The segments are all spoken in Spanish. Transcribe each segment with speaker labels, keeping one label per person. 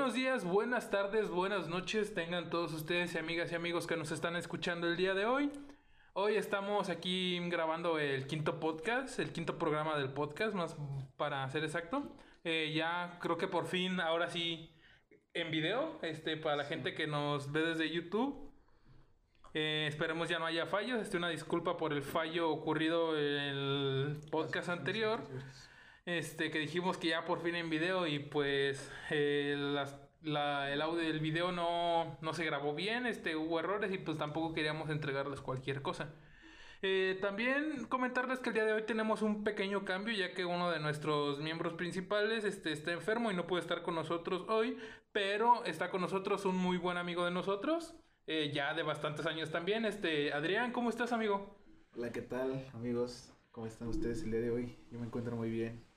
Speaker 1: Buenos días, buenas tardes, buenas noches, tengan todos ustedes y amigas y amigos que nos están escuchando el día de hoy. Hoy estamos aquí grabando el quinto podcast, el quinto programa del podcast, más para ser exacto. Eh, ya creo que por fin, ahora sí, en video, este, para la gente que nos ve desde YouTube. Eh, esperemos ya no haya fallos. Este, una disculpa por el fallo ocurrido en el podcast anterior. Este, que dijimos que ya por fin en video y pues eh, el audio del video no, no se grabó bien, este, hubo errores y pues tampoco queríamos entregarles cualquier cosa. Eh, también comentarles que el día de hoy tenemos un pequeño cambio ya que uno de nuestros miembros principales este, está enfermo y no puede estar con nosotros hoy, pero está con nosotros un muy buen amigo de nosotros, eh, ya de bastantes años también. Este, Adrián, ¿cómo estás amigo?
Speaker 2: Hola, ¿qué tal, amigos? ¿Cómo están ustedes el día de hoy? Yo me encuentro muy bien.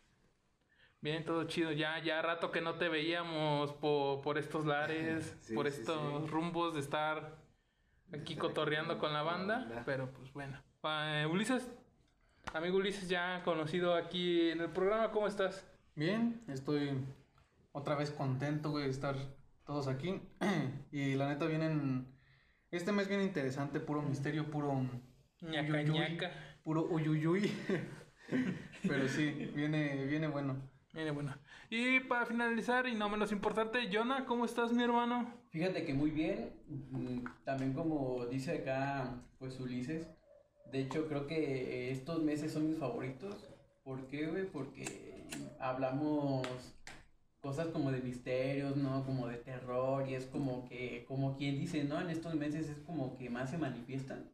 Speaker 1: Bien, todo chido. Ya, ya rato que no te veíamos po- por estos lares,
Speaker 2: Sí,
Speaker 1: por
Speaker 2: sí,
Speaker 1: estos
Speaker 2: sí.
Speaker 1: rumbos de estar aquí
Speaker 2: Estar
Speaker 1: cotorreando
Speaker 2: aquí
Speaker 1: con la
Speaker 2: con la
Speaker 1: banda. Pero pues bueno. Eh, Ulises, amigo Ulises, ya conocido aquí en el programa, ¿cómo estás?
Speaker 3: Bien, estoy otra vez contento, güey, de estar todos aquí. y la neta vienen... Este mes viene interesante, puro misterio, puro...
Speaker 1: Ñaca,
Speaker 3: uyuyuy,
Speaker 1: ñaca.
Speaker 3: Puro uyuyuy. Pero sí, viene, viene bueno.
Speaker 1: Viene bueno. Y para finalizar, y no menos importante, Jonah, ¿cómo estás, mi hermano?
Speaker 4: Fíjate que muy bien, mm, también como dice acá, pues Ulises, de hecho creo que estos meses son mis favoritos. ¿Por qué, güey? Porque hablamos cosas como de misterios, ¿no? Como de terror y es como que, como quien dice, ¿no? En estos meses es como que más se manifiestan.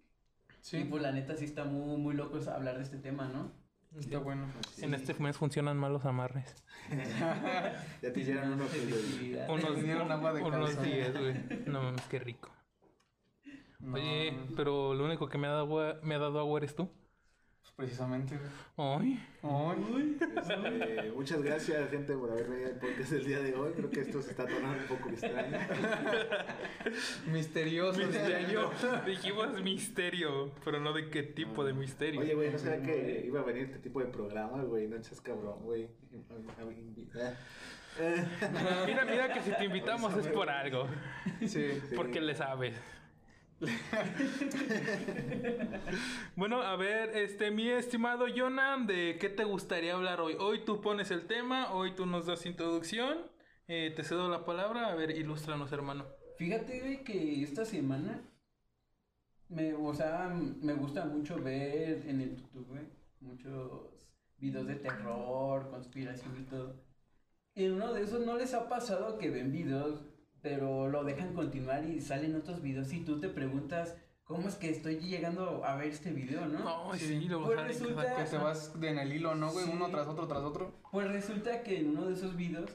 Speaker 4: Y pues la neta sí está muy, muy loco hablar de este tema, ¿no?
Speaker 3: Está bueno.
Speaker 1: En este mes funcionan mal los amarres.
Speaker 2: Ya te hicieron.
Speaker 1: Unos,
Speaker 3: Me dieron agua de
Speaker 1: unos
Speaker 3: calzón.
Speaker 1: días, güey. No mames, qué rico.
Speaker 3: No,
Speaker 1: Oye, pero lo único que me ha dado agua, me ha dado agua eres tú.
Speaker 3: Precisamente, güey.
Speaker 1: Ay.
Speaker 3: Ay,
Speaker 2: Este, muchas gracias, gente, por haber venido al podcast el día de hoy. Creo que esto se está tornando un poco extraño.
Speaker 3: misterioso.
Speaker 1: Misterio. Dijimos misterio, pero no de qué tipo de misterio.
Speaker 2: Oye, güey, no sabía que iba a venir este tipo de programa, güey. No seas cabrón, güey.
Speaker 1: Mira, mira que si te invitamos es por algo.
Speaker 3: Sí.
Speaker 2: Sí.
Speaker 1: Porque le sabes. bueno, a ver, este, mi estimado Jonah, ¿de qué te gustaría hablar hoy? Hoy tú pones el tema, hoy tú nos das introducción. Eh, te cedo la palabra. A ver, ilústranos, hermano.
Speaker 4: Fíjate, que esta semana me, o sea, me gusta mucho ver en el YouTube, muchos videos de terror, conspiración y todo. En uno de esos no les ha pasado que ven videos, pero lo dejan continuar y salen otros videos y tú te preguntas, ¿cómo es que estoy llegando a ver este video, no?
Speaker 1: No, sí, lo
Speaker 4: Pues resulta-
Speaker 3: Que te vas de en el hilo, ¿no, güey?
Speaker 4: Sí.
Speaker 3: Uno tras otro, tras otro.
Speaker 4: Pues resulta que en uno de esos videos,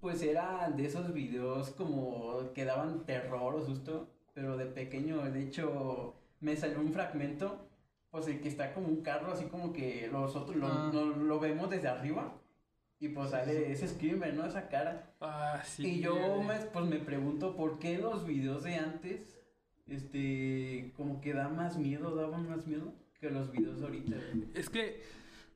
Speaker 4: pues eran de esos videos como que daban terror o susto, pero de pequeño, de hecho, me salió un fragmento, pues el que está como un carro, así como que nosotros lo,
Speaker 3: Ah.
Speaker 4: lo- lo vemos desde arriba, y pues sale ese screamer, ¿no? Esa cara.
Speaker 1: Ah, sí.
Speaker 4: y yo me, pues me pregunto por qué los videos de antes, este, como que da más miedo, daban más miedo que los videos ahorita. güey.
Speaker 1: Es que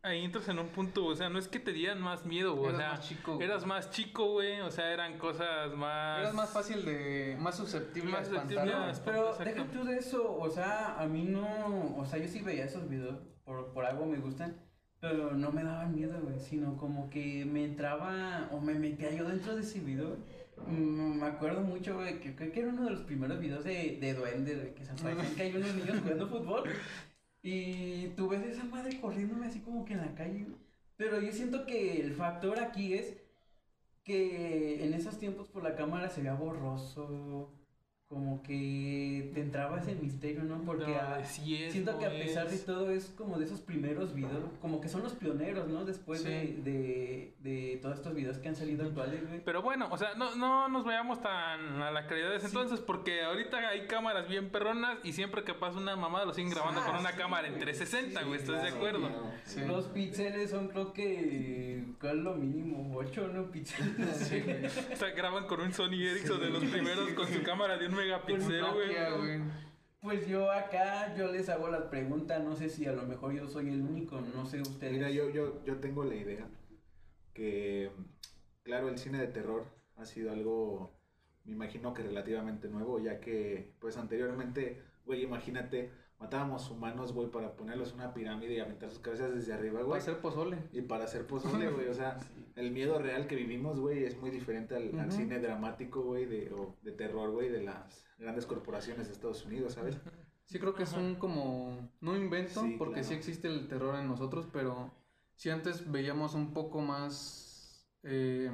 Speaker 1: ahí entras en un punto, o sea, no es que te dieran más miedo, güey, o
Speaker 3: Eras
Speaker 1: sea,
Speaker 3: más chico, güey.
Speaker 1: eras más chico, güey, o sea, eran cosas más...
Speaker 3: Eras más fácil de. más susceptible
Speaker 1: Más.
Speaker 4: Pero deja tú de eso, o sea, a mí no, o sea, yo sí veía esos videos, por, por algo me gustan, pero no me daban miedo, güey, sino como que me entraba o me metía yo dentro de ese video. Mm, me acuerdo mucho, güey, que creo que era uno de los primeros videos de, de duendes, güey, que se aparecían que hay unos niños jugando fútbol y tú ves esa madre corriéndome así como que en la calle. Pero yo siento que el factor aquí es que en esos tiempos por la cámara se veía borroso, como que te entraba ese misterio, ¿no? Porque
Speaker 1: No,
Speaker 4: a-
Speaker 1: sí es,
Speaker 4: siento que a pesar de todo es como de esos primeros videos, como que son los pioneros, ¿no? Después
Speaker 3: Sí.
Speaker 4: de, de, de todos estos videos que han salido actuales, güey.
Speaker 1: Pero bueno, o sea, no, no nos vayamos tan a la calidad de ese
Speaker 4: Sí.
Speaker 1: entonces, porque ahorita hay cámaras bien perronas y siempre que pasa una mamada lo siguen grabando
Speaker 4: Ah,
Speaker 1: con una
Speaker 4: sí,
Speaker 1: cámara en
Speaker 4: güey.
Speaker 1: 360,
Speaker 4: Sí,
Speaker 1: güey, ¿estás de acuerdo?
Speaker 2: claro.
Speaker 4: Los píxeles son creo que, ¿cuál es lo mínimo? ¿Ocho, no? Píxeles.
Speaker 1: O sea, graban con un Sony Ericsson de los primeros con su cámara de un megapíxel, güey.
Speaker 4: Pues yo acá, yo les hago la pregunta, no sé si a lo mejor yo soy el único, no sé ustedes.
Speaker 2: Mira, yo, yo, yo tengo la idea que, claro, el cine de terror ha sido algo, me imagino que relativamente nuevo, ya que pues anteriormente, güey, imagínate, matábamos humanos, güey, para ponerlos en una pirámide y aventar sus cabezas desde arriba,
Speaker 3: Para
Speaker 2: güey.
Speaker 3: hacer pozole.
Speaker 2: Y para hacer pozole, güey, o sea,
Speaker 4: Sí.
Speaker 2: el miedo real que vivimos, güey, es muy diferente al, al cine dramático, güey, de, o de terror, güey, de las grandes corporaciones de Estados Unidos, ¿sabes?
Speaker 3: Sí creo que es un como, no invento,
Speaker 2: Sí,
Speaker 3: porque
Speaker 2: claro.
Speaker 3: sí existe el terror en nosotros, pero si antes veíamos un poco más, eh,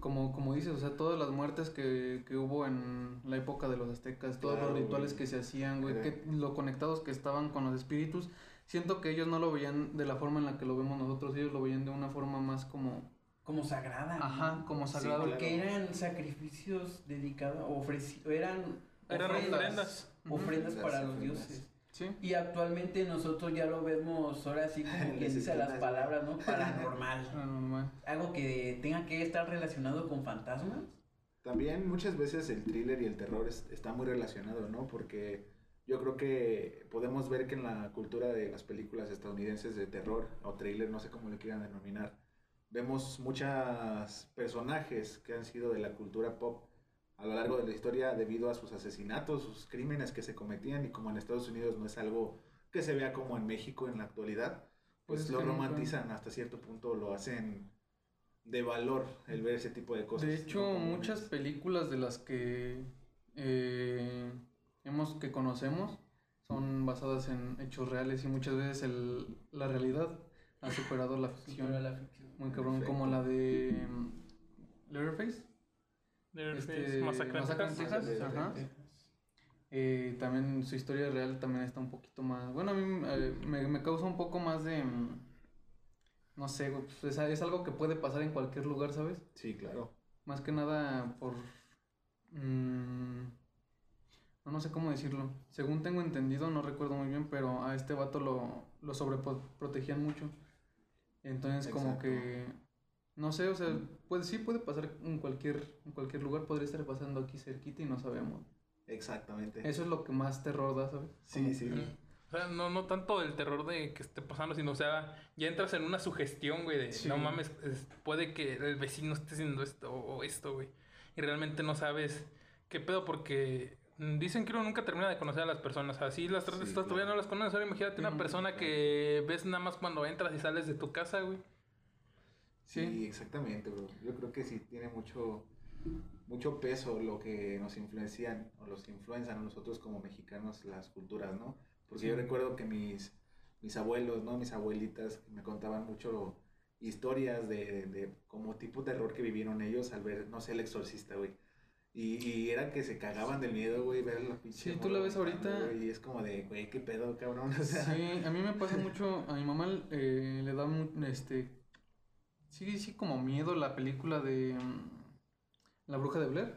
Speaker 3: como, como dices, o sea, todas las muertes que, que hubo en la época de los aztecas, todos
Speaker 2: Claro,
Speaker 3: los rituales
Speaker 2: güey.
Speaker 3: que se hacían, güey, que, lo conectados que estaban con los espíritus, siento que ellos no lo veían de la forma en la que lo vemos nosotros, ellos lo veían de una forma más como,
Speaker 4: Como sagrada. ¿no?
Speaker 3: ajá, como
Speaker 2: Sí,
Speaker 3: sagrado.
Speaker 2: claro.
Speaker 4: Porque eran sacrificios dedicados, ofreci eran,
Speaker 1: Eran ofrendas.
Speaker 3: Ujú.
Speaker 4: ofrendas para los
Speaker 2: Ofrendas.
Speaker 4: dioses.
Speaker 3: Sí.
Speaker 4: Y actualmente nosotros ya lo vemos ahora sí como quien dice las palabras, ¿no? Paranormal.
Speaker 3: Paranormal.
Speaker 4: Algo que tenga que estar relacionado con fantasmas.
Speaker 2: También muchas veces el thriller y el terror es- está muy relacionado, ¿no? Porque yo creo que podemos ver que en la cultura de las películas estadounidenses de terror o thriller, no sé cómo le quieran denominar, vemos muchos personajes que han sido de la cultura pop a lo largo de la historia debido a sus asesinatos, sus crímenes que se cometían y como en Estados Unidos no es algo que se vea como en México en la actualidad,
Speaker 3: Pues
Speaker 2: pues
Speaker 3: es
Speaker 2: lo romantizan hasta cierto punto, lo hacen de valor el ver ese tipo de cosas.
Speaker 3: De hecho, muchas películas de las que eh, hemos que conocemos son basadas en hechos reales y muchas veces el, la realidad ha superado la ficción.
Speaker 4: Supera la ficción.
Speaker 3: Muy cabrón,
Speaker 2: Perfecto.
Speaker 3: como la de mm, Leatherface.
Speaker 1: Leatherface,
Speaker 3: Este,
Speaker 1: Masacre en Texas.
Speaker 3: Texas, ajá. Eh, también su historia real también está un poquito más. Bueno, a mí eh, me, me causa un poco más de. mm, No sé, pues, es, es algo que puede pasar en cualquier lugar, ¿sabes?
Speaker 2: Sí, claro.
Speaker 3: Más que nada por... mm, no, no sé cómo decirlo. Según tengo entendido, no recuerdo muy bien, pero a este vato lo, lo sobreprotegían mucho. Entonces como que... No sé, o sea, puede, sí puede pasar en cualquier, en cualquier lugar, podría estar pasando aquí cerquita y no sabemos.
Speaker 2: Exactamente.
Speaker 3: Eso es lo que más terror da, ¿sabes?
Speaker 2: Sí,
Speaker 3: Como
Speaker 2: sí.
Speaker 1: O sea, no, no tanto el terror de que esté pasando, sino, o sea, ya entras en una sugestión, güey, de
Speaker 3: Sí.
Speaker 1: no mames, es- puede que el vecino esté haciendo esto o esto, güey. Y realmente no sabes qué pedo, porque mm, dicen que uno nunca termina de conocer a las personas. Así las tratas,
Speaker 2: Sí,
Speaker 1: estás todavía
Speaker 2: claro.
Speaker 1: no las conoces. Ahora imagínate una
Speaker 3: Ujú.
Speaker 1: persona que ves nada más cuando entras y sales de tu casa, güey.
Speaker 2: Sí,
Speaker 3: Sí.
Speaker 2: exactamente, bro. Yo creo que sí tiene mucho, mucho peso lo que nos influencian o los influencian a nosotros como mexicanos las culturas, ¿no? Porque
Speaker 3: Sí.
Speaker 2: yo recuerdo que mis, mis abuelos, ¿no? Mis abuelitas me contaban mucho historias de, de, de como tipo terror que vivieron ellos al ver, no sé, el exorcista, güey. Y, y era que se cagaban del miedo, güey, ver la pinche
Speaker 3: Sí, tú la ves ahorita-
Speaker 2: Y es como de, güey, qué pedo, cabrón. O sea,
Speaker 3: Sí, a mí me pasa mucho, a mi mamá eh, le da este, sí, sí, como miedo la película de mm, La Bruja de Blair.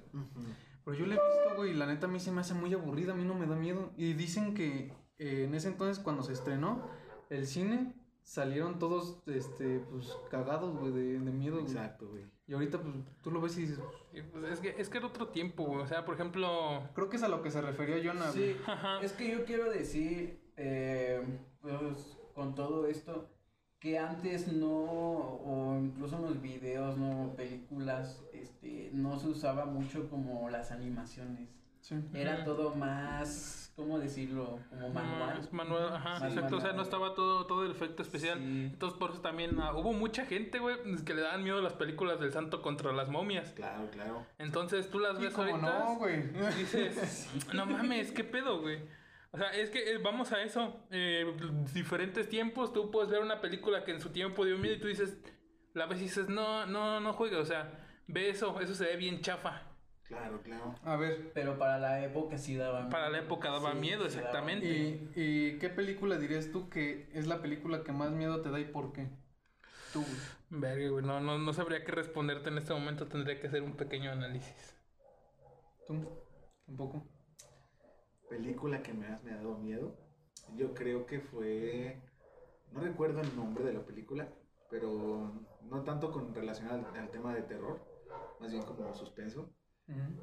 Speaker 3: Pero yo la he visto, güey, y la neta a mí se me hace muy aburrida, a mí no me da miedo. Y dicen que eh, en ese entonces cuando se estrenó el cine, salieron todos, este, pues, cagados, güey, de, de miedo, güey.
Speaker 2: Exacto, güey.
Speaker 3: Y ahorita, pues, tú lo ves y dices,
Speaker 1: Y, pues, es, que, es que era otro tiempo, güey. O sea, por ejemplo...
Speaker 3: creo que es a lo que se refería Jonah, güey.
Speaker 4: Sí,
Speaker 1: Ajá.
Speaker 4: es que yo quiero decir, eh, pues, con todo esto, que antes no, o incluso en los videos, no, películas, este, no se usaba mucho como las animaciones.
Speaker 3: Sí.
Speaker 4: Era todo más, ¿cómo decirlo? Como manual.
Speaker 1: Más manual, ajá,
Speaker 4: Más
Speaker 1: exacto. O sea, no estaba todo, todo el efecto especial.
Speaker 4: Sí.
Speaker 1: Entonces, por eso también ah, hubo mucha gente, güey, que le daban miedo a las películas del santo contra las momias.
Speaker 2: Claro, claro.
Speaker 1: Entonces, tú las
Speaker 3: Y
Speaker 1: ves
Speaker 3: como
Speaker 1: ahorita
Speaker 3: no, güey.
Speaker 1: y dices, no mames, ¿qué pedo, güey? O sea, es que eh, vamos a eso. eh, diferentes tiempos, tú puedes ver una película que en su tiempo dio miedo y tú dices, la ves y dices, no, no, no juega. O sea, ve eso, eso se ve bien chafa.
Speaker 2: Claro, claro.
Speaker 3: A ver,
Speaker 4: Pero para la época sí daba
Speaker 1: Para la época daba
Speaker 4: Sí,
Speaker 1: miedo,
Speaker 4: sí daba
Speaker 1: exactamente.
Speaker 3: ¿y, ¿y qué película dirías tú que es la película que más miedo te da y por qué? Tú.
Speaker 1: Verga, güey, no, no, no sabría qué responderte en este momento, tendría que hacer un pequeño análisis.
Speaker 3: Tú, tampoco.
Speaker 2: Película que me ha, me ha dado miedo, yo creo que fue, no recuerdo el nombre de la película, pero no tanto con relación al, al tema de terror, más bien como suspenso,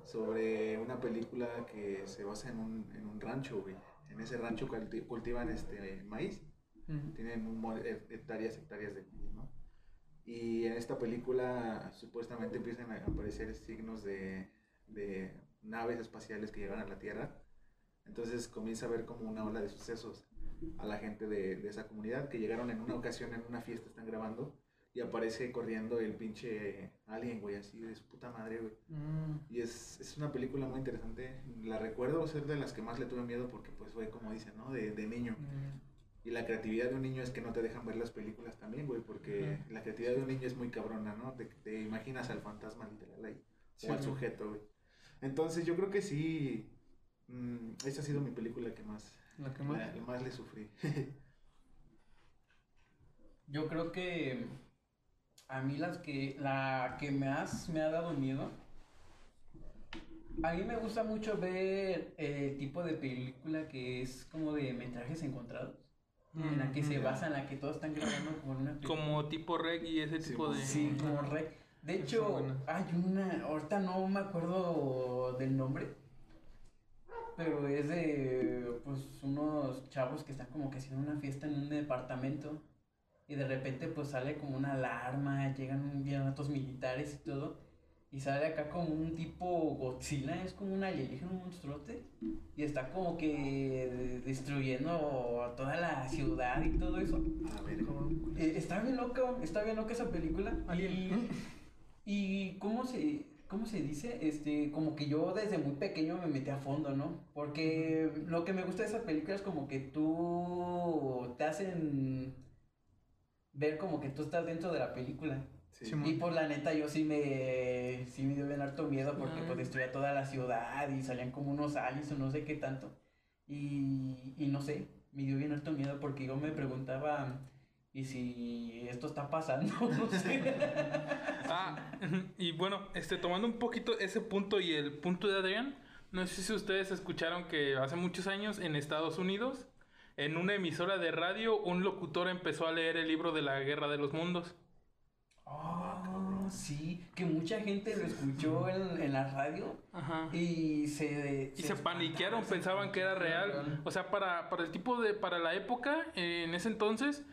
Speaker 2: sobre una película que se basa en un, en un rancho, güey. En ese rancho culti- cultivan este maíz, tienen un hectáreas, hectáreas de maíz, ¿no? Y en esta película supuestamente empiezan a aparecer signos de, de naves espaciales que llegan a la Tierra. Entonces comienza a ver como una ola de sucesos a la gente de, de esa comunidad que llegaron en una ocasión en una fiesta, están grabando y aparece corriendo el pinche alien, güey, así de su puta madre, güey.
Speaker 3: Mm,
Speaker 2: Y es, es una película muy interesante. La recuerdo ser de las que más le tuve miedo porque pues fue como dicen, ¿no? De, de niño.
Speaker 3: mm,
Speaker 2: Y la creatividad de un niño es que no te dejan ver las películas también, güey, porque la creatividad de un niño es muy cabrona, ¿no? Te, te imaginas al fantasma literal ahí,
Speaker 3: Sí,
Speaker 2: o al sujeto, güey. Entonces yo creo que sí, mm, esa ha sido mi película que más,
Speaker 3: La que más.
Speaker 2: la- la más le sufrí.
Speaker 4: Yo creo que a mí las que la que más me ha dado miedo a mí me gusta mucho ver el tipo de película que es como de metrajes encontrados en la que se
Speaker 3: Mm,
Speaker 4: basa en la que todos están grabando como una película.
Speaker 1: Como tipo reg y ese
Speaker 2: Sí,
Speaker 1: tipo de...
Speaker 4: sí como re de hecho hay una ahorita no me acuerdo del nombre pero es de pues unos chavos que están como que haciendo una fiesta en un departamento y de repente pues sale como una alarma, llegan otros militares y todo y sale acá como un tipo Godzilla, es como un alienígena, un monstruote y está como que destruyendo toda la ciudad y todo eso.
Speaker 2: A ver,
Speaker 4: Eh, está bien loca, está bien loca esa película.
Speaker 3: Alien.
Speaker 4: Y, y cómo se cómo se dice, este, como que yo desde muy pequeño me metí a fondo, ¿no? Porque lo que me gusta de esa película es como que tú te hacen ver como que tú estás dentro de la película.
Speaker 2: sí.
Speaker 4: Y por la neta yo sí me sí me dio bien harto miedo porque
Speaker 1: Ah.
Speaker 4: pues destruía toda la ciudad y salían como unos aliens o no sé qué tanto. Y, y no sé, me dio bien harto miedo porque yo me preguntaba y si esto está pasando, no sé.
Speaker 1: Ah, y bueno, este, tomando un poquito ese punto y el punto de Adrián, no sé si ustedes escucharon que hace muchos años en Estados Unidos, en una emisora de radio, un locutor empezó a leer el libro de la Guerra de los Mundos.
Speaker 4: Ah, sí, que mucha gente lo escuchó en, en la radio
Speaker 1: Ajá.
Speaker 4: y se
Speaker 1: Y se paniquearon, pensaban que era real. O sea, para, para el tipo de, para la época, en ese entonces,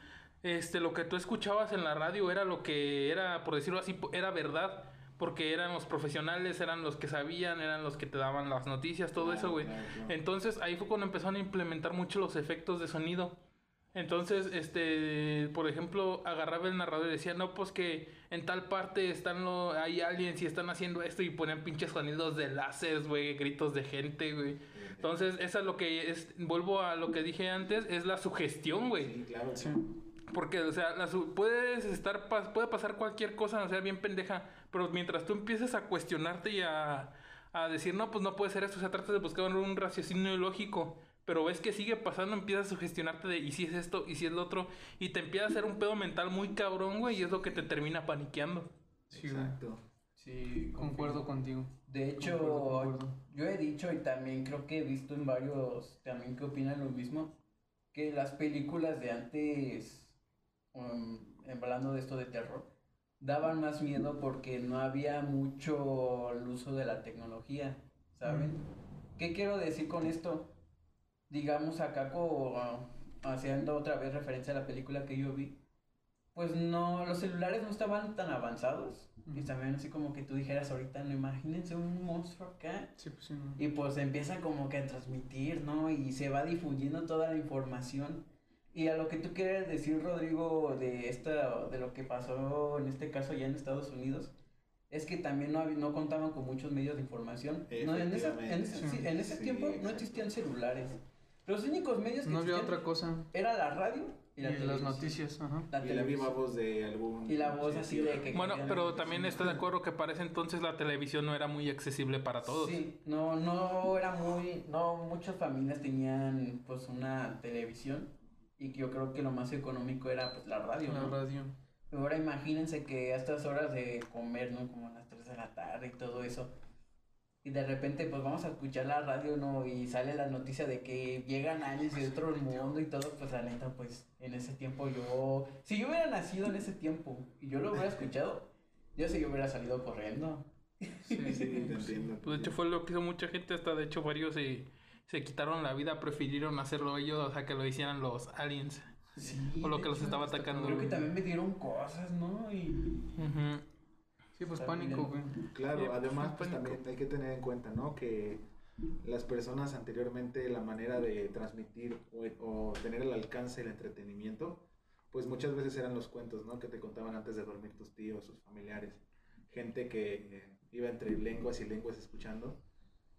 Speaker 1: este, lo que tú escuchabas en la radio era lo que era, por decirlo así, era verdad. Porque eran los profesionales, eran los que sabían, eran los que te daban las noticias, todo eso, güey.
Speaker 2: Claro, claro.
Speaker 1: Entonces ahí fue cuando empezaron a implementar mucho los efectos de sonido. Entonces, este, por ejemplo, agarraba el narrador y decía, no, pues que en tal parte están lo, hay aliens y están haciendo esto y ponían pinches sonidos de láseres, güey, gritos de gente, güey. Entonces, eso es lo que es, vuelvo a lo que dije antes, es la sugestión, güey.
Speaker 2: Sí, claro.
Speaker 3: Sí.
Speaker 1: Porque, o sea, la su- puedes estar, pas- puede pasar cualquier cosa, o sea, bien pendeja, pero mientras tú empieces a cuestionarte y a, a decir, no, pues no puede ser esto, o sea, tratas de buscar un raciocinio lógico, pero ves que sigue pasando, empiezas a sugestionarte de, y si es esto, y si es lo otro, y te empieza a hacer un pedo mental muy cabrón, güey, y es lo que te termina paniqueando.
Speaker 3: Sí.
Speaker 2: Exacto.
Speaker 4: Sí,
Speaker 3: Concuerdo contigo.
Speaker 4: De hecho,
Speaker 3: Concuerdo, concuerdo.
Speaker 4: yo he dicho y también creo que he visto en varios también que opinan lo mismo, que las películas de antes, um, hablando de esto de terror, daban más miedo porque no había mucho el uso de la tecnología, ¿saben? ¿Qué quiero decir con esto? Digamos acá co- haciendo otra vez referencia a la película que yo vi, pues no, los celulares no estaban tan avanzados. Y
Speaker 3: Ujú.
Speaker 4: también así como que tú dijeras ahorita, no imagínense un monstruo acá.
Speaker 3: Sí, pues sí. no.
Speaker 4: Y pues empieza como que a transmitir, ¿no? Y se va difundiendo toda la información. Y a lo que tú quieres decir, Rodrigo, de esta, de lo que pasó en este caso ya en Estados Unidos, es que también no, no contaban con muchos medios de información. No, en, esa- en ese, sí, en ese
Speaker 2: Sí,
Speaker 4: tiempo no existían celulares. Los únicos medios que
Speaker 3: No había
Speaker 4: existían
Speaker 3: otra cosa.
Speaker 4: era la radio y
Speaker 3: Y
Speaker 4: la
Speaker 3: las
Speaker 4: televisión.
Speaker 3: noticias, ajá.
Speaker 4: La
Speaker 2: Y la viva voz de algún...
Speaker 4: Y la voz así de que-
Speaker 1: Bueno, pero también estás de acuerdo que para ese entonces la televisión no era muy accesible para todos.
Speaker 4: Sí, no, no era muy, no, muchas familias tenían pues una televisión y que yo creo que lo más económico era pues la radio,
Speaker 3: La
Speaker 4: ¿no?
Speaker 3: radio.
Speaker 4: Ahora imagínense que a estas horas de comer, ¿no? Como a las 3 de la tarde y todo eso. Y de repente pues vamos a escuchar la radio, ¿no? Y sale la noticia de que llegan aliens de otro mundo y todo, pues la neta pues en ese tiempo yo, si yo hubiera nacido en ese tiempo y yo lo hubiera escuchado, yo sí yo hubiera salido corriendo.
Speaker 2: Sí, sí, te entiendo.
Speaker 1: Pues de hecho fue lo que hizo mucha gente, hasta de hecho varios se, se quitaron la vida, prefirieron hacerlo ellos, o sea, que lo hicieran los aliens.
Speaker 4: Sí,
Speaker 1: o lo que los
Speaker 4: hecho,
Speaker 1: estaba atacando.
Speaker 4: Creo que también me dieron cosas, ¿no? Y
Speaker 1: Ujú.
Speaker 3: Sí, pues pánico, güey.
Speaker 2: Claro,
Speaker 1: Sí, pues,
Speaker 2: además pues,
Speaker 1: pánico.
Speaker 2: también hay que tener en cuenta, ¿no? Que las personas anteriormente la manera de transmitir o, o tener el alcance, el entretenimiento, pues muchas veces eran los cuentos, ¿no? Que te contaban antes de dormir tus tíos, sus familiares, gente que eh, iba entre lenguas y lenguas escuchando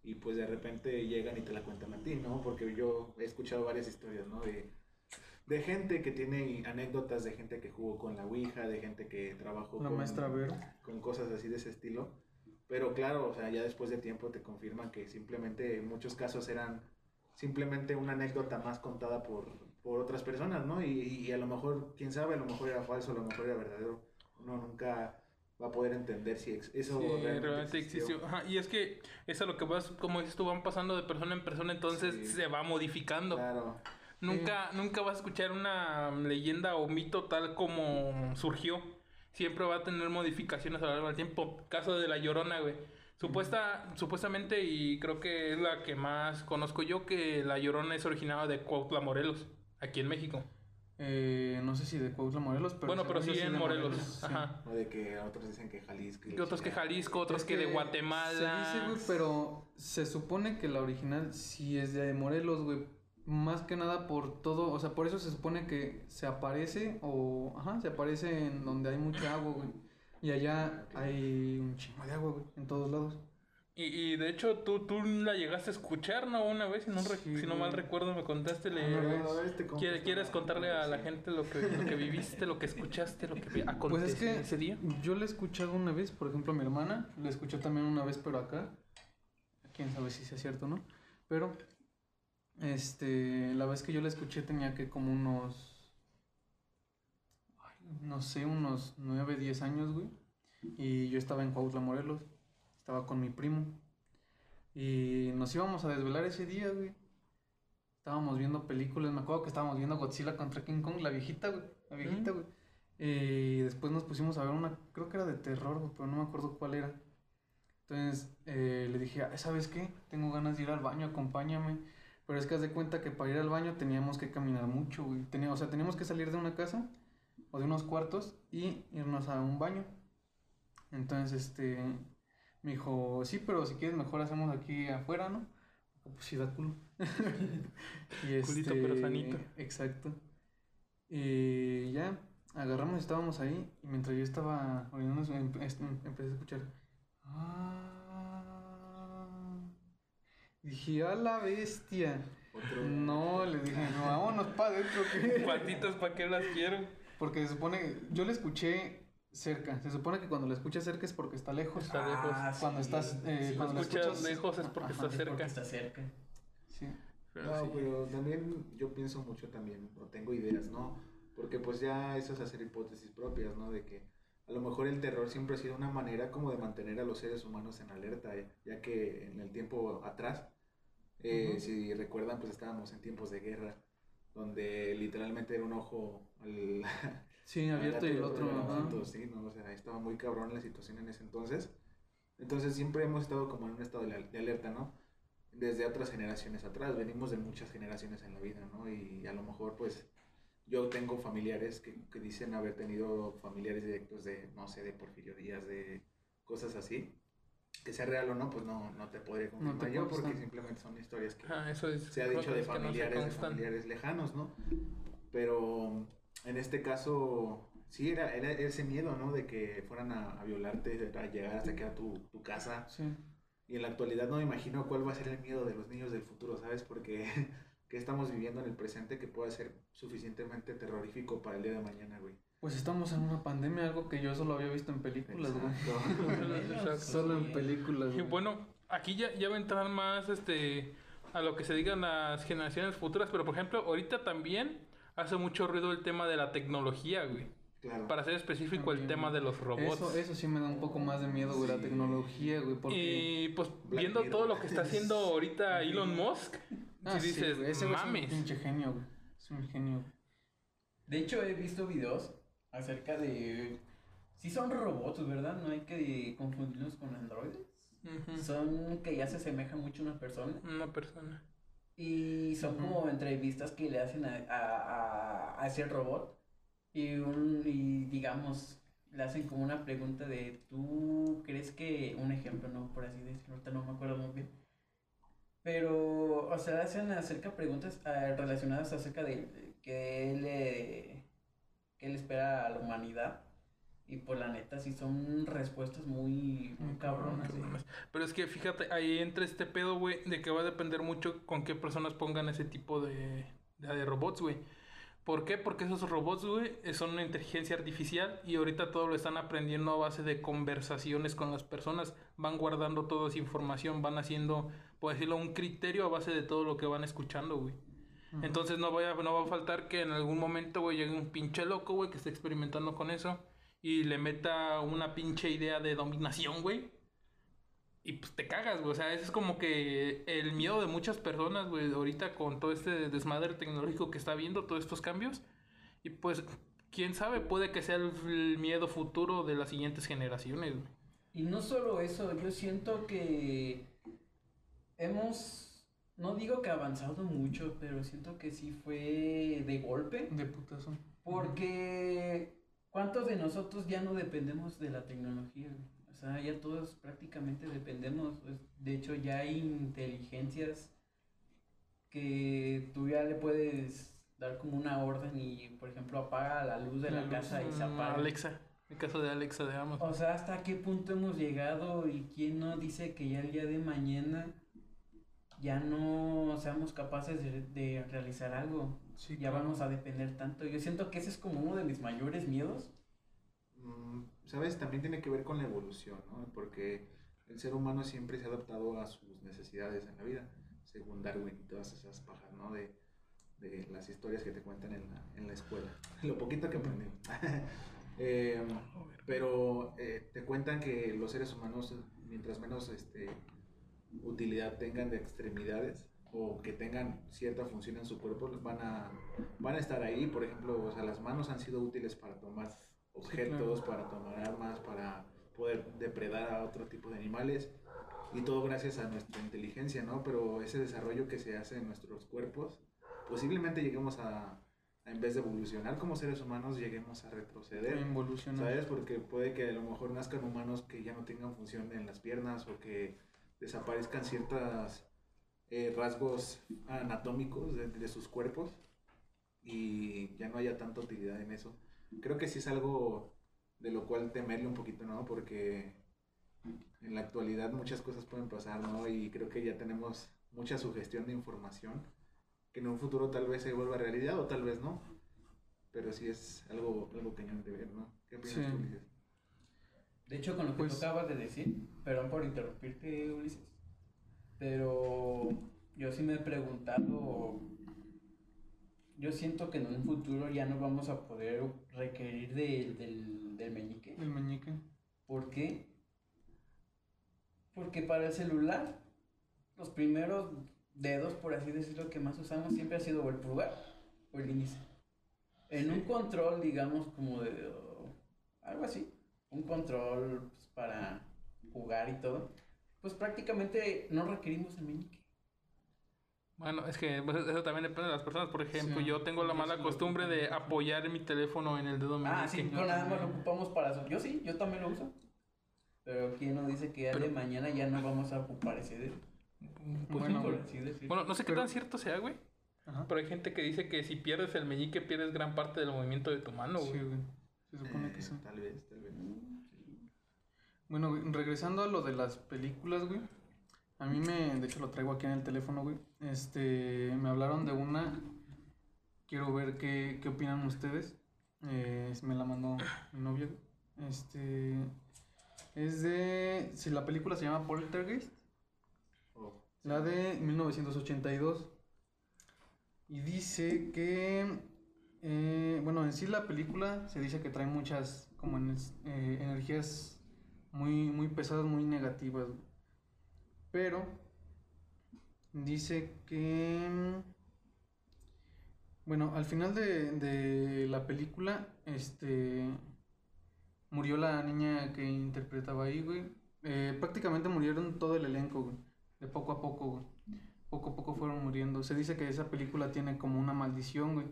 Speaker 2: y pues de repente llegan y te la cuentan a ti, ¿no? Porque yo he escuchado varias historias, ¿no? De, de gente que tiene anécdotas, de gente que jugó con la Ouija, de gente que trabajó
Speaker 3: La
Speaker 2: con
Speaker 3: maestra
Speaker 2: con cosas así de ese estilo. Pero claro, o sea, ya después de tiempo te confirman que simplemente en muchos casos eran simplemente una anécdota más contada por, por otras personas, ¿no? Y, y a lo mejor, quién sabe, a lo mejor era falso, a lo mejor era verdadero. Uno nunca va a poder entender si eso
Speaker 1: Sí,
Speaker 2: realmente,
Speaker 1: realmente
Speaker 2: existió.
Speaker 1: existió. Ajá, y es que eso es lo que vas, como dices tú, van pasando de persona en persona, entonces
Speaker 2: Sí.
Speaker 1: se va modificando.
Speaker 2: Claro,
Speaker 1: Nunca, nunca vas a escuchar una leyenda o mito tal como surgió. Siempre va a tener modificaciones a lo largo del tiempo. Caso de la Llorona, güey. Supuesta, Supuestamente, y creo que es la que más conozco yo, que la Llorona es originada de Cuautla, Morelos, aquí en México.
Speaker 3: Eh, no sé si de Cuautla, Morelos, pero...
Speaker 1: bueno, pero sí en Morelos.
Speaker 3: sí.
Speaker 1: Ajá.
Speaker 2: o de que otros dicen que Jalisco. y
Speaker 1: otros que. Jalisco, otros
Speaker 3: Es
Speaker 1: que, de
Speaker 3: Se
Speaker 1: Guatemala.
Speaker 3: dice, güey, pero se supone que la original sí es de Morelos, güey. Más que nada por todo, o sea, por eso se supone que se aparece o, ajá, se aparece en donde hay mucha agua, güey. Y allá hay un chingo de agua, güey, en todos lados.
Speaker 1: Y, y de hecho, tú, tú la llegaste a escuchar, ¿no? Una vez, si no, re-
Speaker 3: Sí,
Speaker 1: si no mal recuerdo, me contaste. Le,
Speaker 3: Una vez.
Speaker 2: No, compa
Speaker 1: ¿Quiere-
Speaker 2: está-
Speaker 1: ¿Quieres contarle a la gente lo que, lo que viviste, lo que escuchaste, lo que aconteció
Speaker 3: Pues es que
Speaker 1: ese día?
Speaker 3: yo la he escuchado una vez, por ejemplo, mi hermana la escuchó también una vez, pero acá. Quién sabe si sea cierto o no. Pero, este, la vez que yo la escuché tenía que como unos, ay, no sé, unos 9, 10 años, güey. Y yo estaba en Cuautla, Morelos. Estaba con mi primo. Y nos íbamos a desvelar ese día, güey. Estábamos viendo películas. Me acuerdo que estábamos viendo Godzilla contra King Kong, la viejita, güey. La viejita,
Speaker 1: Mm.
Speaker 3: güey. Eh, y después nos pusimos a ver una, creo que era de terror, güey, pero no me acuerdo cuál era. Entonces eh, le dije, "Ay, ¿sabes qué? Tengo ganas de ir al baño, acompáñame. Pero es que haz de cuenta que para ir al baño teníamos que caminar mucho, güey. Tenía, o sea, teníamos que salir de una casa o de unos cuartos y irnos a un baño. Entonces, este, me dijo, sí, pero si quieres mejor hacemos aquí afuera, ¿no? Pues sí, da culo. y
Speaker 1: Culito, pero sanito.
Speaker 3: Exacto. Y ya, agarramos y estábamos ahí. Y mientras yo estaba orinando, em- este, empecé a escuchar. "Ah". Dije, a la bestia.
Speaker 2: Otro-
Speaker 3: No, le dije, no, vámonos para adentro. ¿qué?".
Speaker 1: Patitas, ¿para qué las quiero?
Speaker 3: Porque se supone, yo la escuché cerca. Se supone que cuando la escuchas cerca es porque está lejos.
Speaker 1: Está lejos.
Speaker 4: Ah,
Speaker 3: Cuando
Speaker 4: sí,
Speaker 3: estás, eh, cuando la
Speaker 1: escuchas
Speaker 3: escuchas
Speaker 1: lejos es porque
Speaker 3: Ajá,
Speaker 1: está
Speaker 4: es porque
Speaker 1: cerca.
Speaker 4: está cerca.
Speaker 3: Sí.
Speaker 1: Pero
Speaker 2: No,
Speaker 1: sí.
Speaker 2: pero también yo pienso mucho también, o tengo ideas, ¿no? Porque pues ya eso es hacer hipótesis propias, ¿no? De que a lo mejor el terror siempre ha sido una manera como de mantener a los seres humanos en alerta, eh, ya que en el tiempo atrás, eh, si recuerdan, pues estábamos en tiempos de guerra, donde literalmente era un ojo al,
Speaker 3: Sí, abierto y el otro. ajá.
Speaker 2: abierto, sí, ¿no? O sea, estaba muy cabrón la situación en ese entonces. Entonces siempre hemos estado como en un estado de, alerta, ¿no? Desde otras generaciones atrás, venimos de muchas generaciones en la vida, ¿no? Y a lo mejor, pues, yo tengo familiares que, que dicen haber tenido familiares directos de, no sé, de Porfirio Díaz, de cosas así. Que sea real o no, pues no, no te podría confirmar
Speaker 3: te
Speaker 2: yo, porque simplemente son historias que,
Speaker 1: Ajá, eso es.
Speaker 2: se ha dicho de
Speaker 1: que no
Speaker 2: familiares, de familiares lejanos, ¿no? Pero en este caso, sí, era, era ese miedo, ¿no? De que fueran a, a violarte, a llegar hasta que a tu, tu casa.
Speaker 3: Sí.
Speaker 2: Y en la actualidad no me imagino cuál va a ser el miedo de los niños del futuro, ¿sabes? Porque que estamos viviendo en el presente que pueda ser suficientemente terrorífico para el día de mañana, güey.
Speaker 3: Pues estamos en una pandemia, algo que yo solo había visto en películas, güey. Solo en películas.
Speaker 1: Y bueno, aquí ya, ya va a entrar más este a lo que se digan las generaciones futuras, pero por ejemplo, ahorita también hace mucho ruido el tema de la tecnología, güey.
Speaker 2: Claro.
Speaker 1: Para ser específico, el tema de los robots.
Speaker 3: Eso, eso sí me da un poco más de miedo, güey, la tecnología, güey, porque...
Speaker 1: Y pues
Speaker 2: Black
Speaker 1: viendo todo lo que está haciendo ahorita Elon Musk,
Speaker 3: Ah,
Speaker 1: si
Speaker 3: sí,
Speaker 1: dices,
Speaker 3: güey, ese güey es un
Speaker 1: mames.
Speaker 3: pinche genio, güey. Es un genio. güey.
Speaker 4: De hecho, he visto videos acerca de. Sí, son robots, ¿verdad? No hay que confundirlos con androides. Son que ya se asemejan mucho a una persona.
Speaker 1: Una persona.
Speaker 4: Y son como entrevistas que le hacen a, a, a- a ese robot. Y, un, y digamos, le hacen como una pregunta de, ¿tú crees que, un ejemplo, no, por así decirlo, ahorita no me acuerdo muy bien. Pero, o sea, hacen acerca preguntas eh, relacionadas acerca de que él, eh, que él espera a la humanidad. Y por la neta, sí son respuestas muy, muy cabronas.
Speaker 1: Pero es que fíjate, ahí entra este pedo, güey, de que va a depender mucho con qué personas pongan ese tipo de, de, de robots, güey. ¿Por qué? Porque esos robots, güey, eh, son una inteligencia artificial y ahorita todo lo están aprendiendo a base de conversaciones con las personas. Van guardando toda esa información, van haciendo, por decirlo, un criterio a base de todo lo que van escuchando, güey. Entonces no, vaya, no va a faltar que en algún momento, güey, llegue un pinche loco, güey, que esté experimentando con eso y le meta una pinche idea de dominación, güey. Y pues te cagas, güey. O sea, ese es como que el miedo de muchas personas, güey, ahorita con todo este desmadre tecnológico que está viendo, todos estos cambios. Y pues, quién sabe, puede que sea el, el miedo futuro de las siguientes generaciones, güey.
Speaker 4: Y no solo eso, yo siento que hemos, no digo que avanzado mucho, pero siento que sí fue de golpe,
Speaker 3: De putazo.
Speaker 4: porque ¿cuántos de nosotros ya no dependemos de la tecnología? O sea, ya todos prácticamente dependemos. pues, De hecho, ya hay inteligencias que tú ya le puedes dar como una orden y, por ejemplo, apaga la luz de la,
Speaker 3: La luz,
Speaker 4: casa y se
Speaker 1: Mm,
Speaker 4: apaga.
Speaker 1: Alexa, el caso de Alexa de Amazon.
Speaker 4: O sea, ¿hasta qué punto hemos llegado y quién no dice que ya el día de mañana ya no seamos capaces de, de realizar algo?
Speaker 3: Sí,
Speaker 4: Ya
Speaker 3: claro.
Speaker 4: vamos a depender tanto. Yo siento que ese es como uno de mis mayores miedos.
Speaker 2: Mm, ¿Sabes? También tiene que ver con la evolución, ¿no? Porque el ser humano siempre se ha adaptado a sus necesidades en la vida, según Darwin y todas esas pajas, ¿no? De, de las historias que te cuentan en la, en la escuela. Lo poquito que aprendí. Eh, pero eh, te cuentan que los seres humanos, mientras menos este, utilidad tengan de extremidades o que tengan cierta función en su cuerpo, van a, van a estar ahí. Por ejemplo, o sea, las manos han sido útiles para tomar objetos, para tomar armas, para poder depredar a otro tipo de animales. Y todo gracias a nuestra inteligencia, ¿no? Pero ese desarrollo que se hace en nuestros cuerpos, posiblemente lleguemos a, en vez de evolucionar como seres humanos, lleguemos a retroceder.
Speaker 3: Involucionar.
Speaker 2: ¿Sabes? Porque puede que a lo mejor nazcan humanos que ya no tengan función en las piernas o que desaparezcan ciertos rasgos anatómicos de, de, sus cuerpos y ya no haya tanta utilidad en eso. Creo que sí es algo de lo cual temerle un poquito, ¿no? Porque en la actualidad muchas cosas pueden pasar, ¿no? Y creo que ya tenemos mucha sugestión de información que en un futuro tal vez se vuelva realidad o tal vez no. Pero sí es algo, algo cañón de ver, ¿no? ¿Qué opinas
Speaker 3: Sí.
Speaker 2: tú?
Speaker 4: De hecho, con lo que
Speaker 3: Pues-
Speaker 4: tú acabas de decir, perdón por interrumpirte, Ulises, pero yo sí me he preguntado, yo siento que en un futuro ya no vamos a poder requerir de- del, del meñique.
Speaker 3: El meñique.
Speaker 4: ¿Por qué? Porque para el celular, los primeros dedos, por así decirlo, que más usamos siempre ha sido el pulgar o el índice. En un control, digamos, como de algo así, un control pues, para jugar y todo, pues prácticamente no requerimos el meñique.
Speaker 1: Bueno, es que pues, eso también depende de las personas. Por ejemplo,
Speaker 3: Sí,
Speaker 1: yo tengo la mala
Speaker 3: sí
Speaker 1: costumbre de apoyar mi teléfono en el dedo
Speaker 4: Ah,
Speaker 1: meñique.
Speaker 4: sí, no nada más lo ocupamos para eso. Yo sí, yo también lo uso. Pero ¿quién nos dice que ya de
Speaker 1: Pero-
Speaker 4: mañana ya no vamos a ocupar ese dedo?
Speaker 1: Pues,
Speaker 3: Bueno,
Speaker 4: por así decirlo.
Speaker 1: bueno, no sé qué
Speaker 3: Pero-
Speaker 1: tan cierto sea, güey.
Speaker 3: Ajá.
Speaker 1: Pero hay gente que dice que si pierdes el meñique, pierdes gran parte del movimiento de tu mano,
Speaker 3: Sí,
Speaker 1: güey.
Speaker 3: güey. Se supone
Speaker 2: Eh,
Speaker 3: que sí.
Speaker 2: Tal vez, tal vez.
Speaker 3: Bueno, güey, regresando a lo de las películas, güey. A mí me, de hecho lo traigo aquí en el teléfono, güey. Este, me hablaron de una. Quiero ver qué, qué opinan ustedes. Eh, me la mandó mi novia. Este, es de, si la película se llama Poltergeist,
Speaker 2: Oh,
Speaker 3: la de 1982. Y dice que, eh, bueno, en sí la película se dice que trae muchas, como en- eh, energías muy, muy pesadas, muy negativas. Pero dice que, bueno, al final de, de la película, este, murió la niña que interpretaba ahí. Eh, prácticamente murieron todo el elenco, de poco a poco, poco a poco fueron muriendo. Se dice que esa película tiene como una maldición, güey.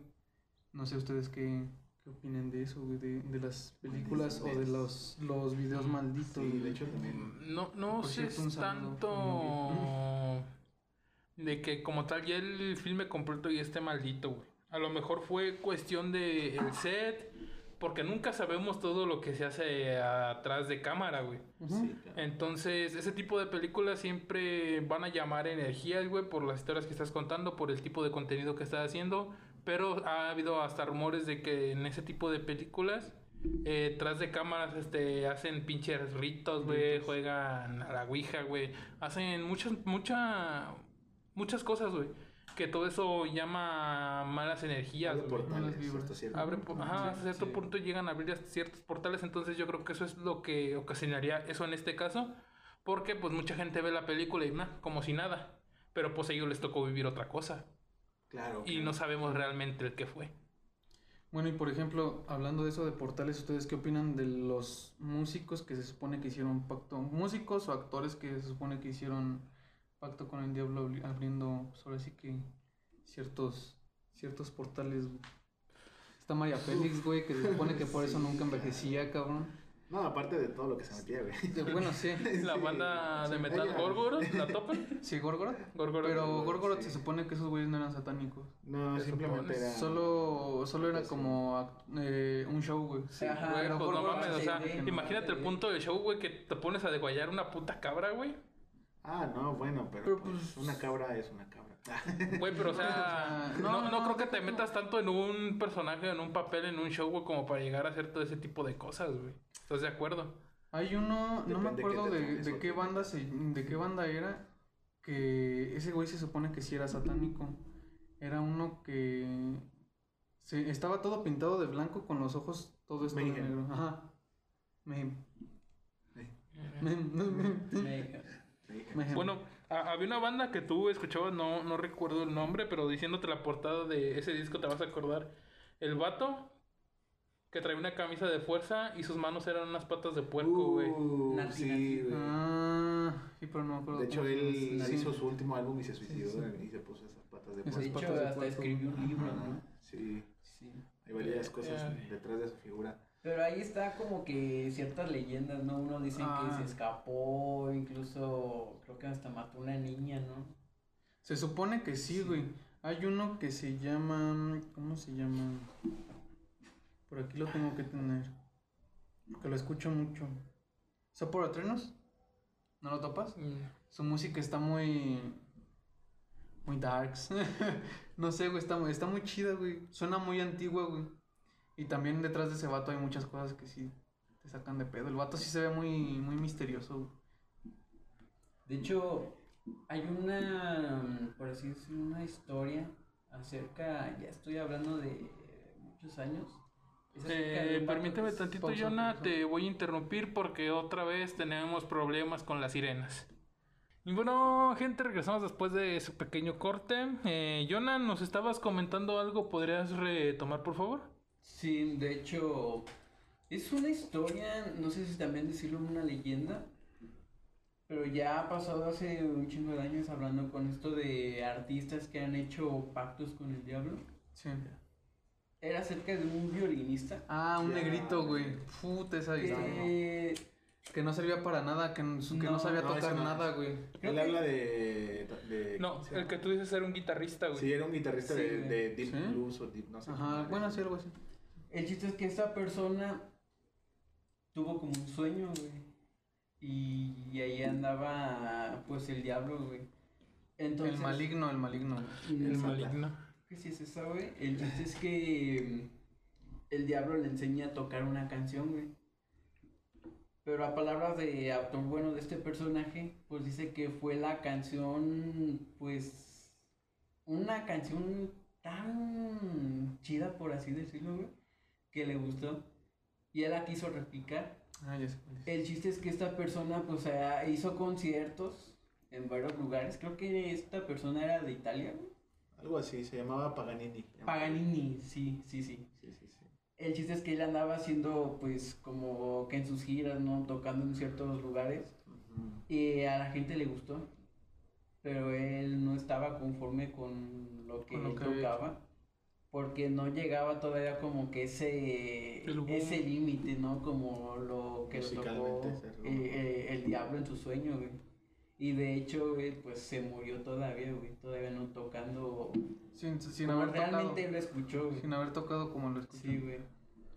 Speaker 3: No sé ustedes qué, qué opinen de eso, güey, de, de las películas o de los, los videos malditos.
Speaker 2: Sí, de hecho también.
Speaker 1: No, no
Speaker 3: Por
Speaker 1: sé es tanto de que como tal ya el filme completo ya esté maldito, güey. A lo mejor fue cuestión de el set, porque nunca sabemos todo lo que se hace atrás de cámara, güey.
Speaker 3: Ujú.
Speaker 2: Sí, claro.
Speaker 1: Entonces, ese tipo de películas siempre van a llamar energías, güey, por las historias que estás contando, por el tipo de contenido que estás haciendo. Pero ha habido hasta rumores de que en ese tipo de películas, eh, tras de cámaras, este, hacen pinches ritos, güey, juegan a la ouija, güey. Hacen muchas, mucha, muchas cosas, güey. Que todo eso llama malas energías,
Speaker 2: Abre
Speaker 1: güey.
Speaker 2: portales,
Speaker 3: Malas vibras.
Speaker 2: hasta cierto
Speaker 1: Abre,
Speaker 2: punto.
Speaker 1: po- ajá, hasta cierto
Speaker 3: sí.
Speaker 1: punto llegan a abrir ciertos portales, entonces yo creo que eso es lo que ocasionaría eso en este caso, porque pues mucha gente ve la película y nah, como si nada, pero pues a ellos les tocó vivir otra cosa
Speaker 2: Claro.
Speaker 1: y
Speaker 2: claro.
Speaker 1: no sabemos realmente el que fue.
Speaker 3: Bueno, y por ejemplo, hablando de eso de portales, ¿ustedes qué opinan de los músicos que se supone que hicieron pacto? Músicos o actores que se supone que hicieron pacto con el diablo abri- abriendo, pues ahora sí que ciertos, ciertos portales. Está María Félix, güey, que se supone que por eso
Speaker 2: Sí,
Speaker 3: nunca envejecía, cabrón.
Speaker 2: No, aparte de todo lo que se metía, güey.
Speaker 3: De- Bueno, sí.
Speaker 1: La
Speaker 2: Sí,
Speaker 1: banda de
Speaker 2: sí,
Speaker 1: metal
Speaker 2: ella-
Speaker 1: Gorgoroth, ¿la topan?
Speaker 3: Sí, Gorgoroth.
Speaker 1: Gorgoroth.
Speaker 3: Pero Gorgoroth
Speaker 2: sí.
Speaker 3: se supone que esos güeyes no eran satánicos.
Speaker 2: No, simplemente era.
Speaker 3: Solo, solo era como eh, un show, güey.
Speaker 2: Sí.
Speaker 4: Ajá,
Speaker 1: Güey,
Speaker 3: pero
Speaker 1: pues no mames, o
Speaker 3: se
Speaker 1: sea, imagínate el punto del show, güey, que te pones a degollar una puta cabra, güey.
Speaker 2: Ah, no, bueno, pero,
Speaker 3: Pero,
Speaker 2: pues,
Speaker 3: pues,
Speaker 2: una cabra es una cabra.
Speaker 1: Güey, pero o sea,
Speaker 3: No,
Speaker 1: no,
Speaker 3: no,
Speaker 1: no
Speaker 3: no,
Speaker 1: creo que te metas tanto en un personaje, en un papel, en un show, güey, como para llegar a hacer todo ese tipo de cosas, güey. ¿Estás de acuerdo?
Speaker 3: Hay uno, no me acuerdo de, de qué banda se, de qué banda era, que ese güey se supone que sí era satánico. Era uno que se, estaba todo pintado de blanco con los ojos todo esto de
Speaker 2: Mayhem.
Speaker 3: negro. Ajá. Mayhem. Mayhem.
Speaker 1: Bueno, a- había una banda que tú escuchabas, no, no recuerdo el nombre, pero diciéndote la portada de ese disco te vas a acordar. El vato que traía una camisa de fuerza y sus manos eran unas patas de puerco, güey.
Speaker 2: Uh, sí, güey.
Speaker 3: Ah, sí, pero no me acuerdo.
Speaker 2: De hecho, él.
Speaker 3: Sí.
Speaker 2: hizo su último álbum y se suicidó
Speaker 3: sí.
Speaker 2: y se puso esas patas de puerco.
Speaker 4: hecho,
Speaker 3: de
Speaker 4: hasta
Speaker 3: puerco.
Speaker 4: escribió un libro,
Speaker 2: Ajá,
Speaker 4: ¿no?
Speaker 2: Sí,
Speaker 4: Sí.
Speaker 2: hay varias cosas
Speaker 1: eh.
Speaker 2: detrás de su figura.
Speaker 4: Pero ahí está como que ciertas leyendas, ¿no? Uno dicen
Speaker 3: Ah.
Speaker 4: que se escapó, incluso creo que hasta mató una niña, ¿no?
Speaker 3: Se supone que sí, güey. Hay uno que se llama. ¿Cómo se llama? Por aquí lo tengo que tener. Porque lo escucho mucho. ¿Sopor Atrenos? ¿No lo topas?
Speaker 1: Mm.
Speaker 3: Su música está muy. Muy darks. no sé, güey. Está, muy- está muy chida, güey. Suena muy antigua, güey. Y también detrás de ese vato hay muchas cosas que sí te sacan de pedo. El vato sí se ve muy, muy misterioso.
Speaker 4: De hecho, hay una, por así decirlo, una historia acerca, ya estoy hablando de muchos años.
Speaker 1: Eh, permíteme tantito, Jonah, te voy a interrumpir porque otra vez tenemos problemas con las sirenas. Y bueno, gente, regresamos después de ese pequeño corte. Eh, Jonah, nos estabas comentando algo, ¿podrías retomar, por favor?
Speaker 4: Sí, de hecho, es una historia, no sé si también decirlo una leyenda, pero ya ha pasado hace un chingo de años hablando con esto de artistas que han hecho pactos con el diablo.
Speaker 3: Sí.
Speaker 4: Era acerca de un violinista
Speaker 3: Ah, un
Speaker 2: Ya,
Speaker 3: negrito, güey. Puta esa historia.
Speaker 4: que
Speaker 3: Que no servía para nada, que, no, que no
Speaker 4: No,
Speaker 3: sabía
Speaker 2: no,
Speaker 3: tocar nada, güey.
Speaker 2: Él
Speaker 4: que-
Speaker 2: habla de. de
Speaker 1: No,
Speaker 2: ¿cómo se
Speaker 1: el que tú dices era un guitarrista, güey.
Speaker 2: Sí, era un guitarrista
Speaker 4: Sí,
Speaker 2: de, de Deep
Speaker 3: ¿Sí?
Speaker 2: Blues o Deep, no sé.
Speaker 3: Ajá, bueno, sí, algo así.
Speaker 4: El chiste es que esta persona tuvo como un sueño, güey. Y, y ahí andaba, pues, el diablo, güey. Entonces,
Speaker 3: el maligno, el maligno. güey.
Speaker 1: El maligno.
Speaker 4: que sí es esa, güey. El chiste es que mm, el diablo le enseña a tocar una canción, güey. Pero a palabras de autor bueno de este personaje, pues dice que fue la canción, pues, una canción tan chida, por así decirlo, güey, que le gustó. Y él la quiso replicar.
Speaker 3: Ah, ya sé.
Speaker 4: El chiste es que esta persona, pues, ah, hizo conciertos en varios lugares. Creo que esta persona era de Italia, güey.
Speaker 2: Algo así, se llamaba Paganini.
Speaker 4: Paganini, sí, sí, sí.
Speaker 2: Sí, sí, sí.
Speaker 4: El chiste es que él andaba haciendo, pues, como que en sus giras, ¿no? Tocando en ciertos lugares. Y a la gente le gustó. pero él no estaba conforme con lo que
Speaker 3: Con lo
Speaker 4: él
Speaker 3: que había
Speaker 4: tocaba. Porque no llegaba todavía como que ese, ese límite, ¿no? Como lo que lo tocó eh, eh, el diablo en su sueño, güey. Y de hecho, güey, pues se murió todavía, güey. Todavía no tocando
Speaker 3: Sin, sin
Speaker 4: como
Speaker 3: haber tocado.
Speaker 4: realmente él lo escuchó, güey.
Speaker 3: Sin haber tocado como lo escuché.
Speaker 4: Sí, güey.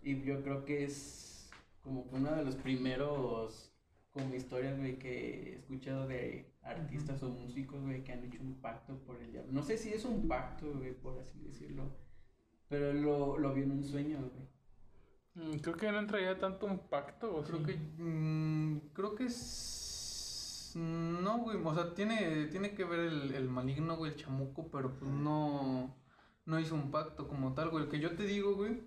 Speaker 4: Y yo creo que es como que uno de los primeros como historias, güey, que he escuchado de artistas o músicos, güey, que han hecho un pacto por el diablo. No sé si es un pacto, güey, por así decirlo. Pero él lo, lo vio en un sueño, güey.
Speaker 1: Mm, Creo que no entraría tanto un pacto, ¿o
Speaker 3: Creo
Speaker 1: sí?
Speaker 3: que. mm, creo que es. No, güey. O sea, tiene, tiene que ver el, el maligno, güey, el chamuco, pero pues no. No hizo un pacto como tal, güey. El que yo te digo, güey.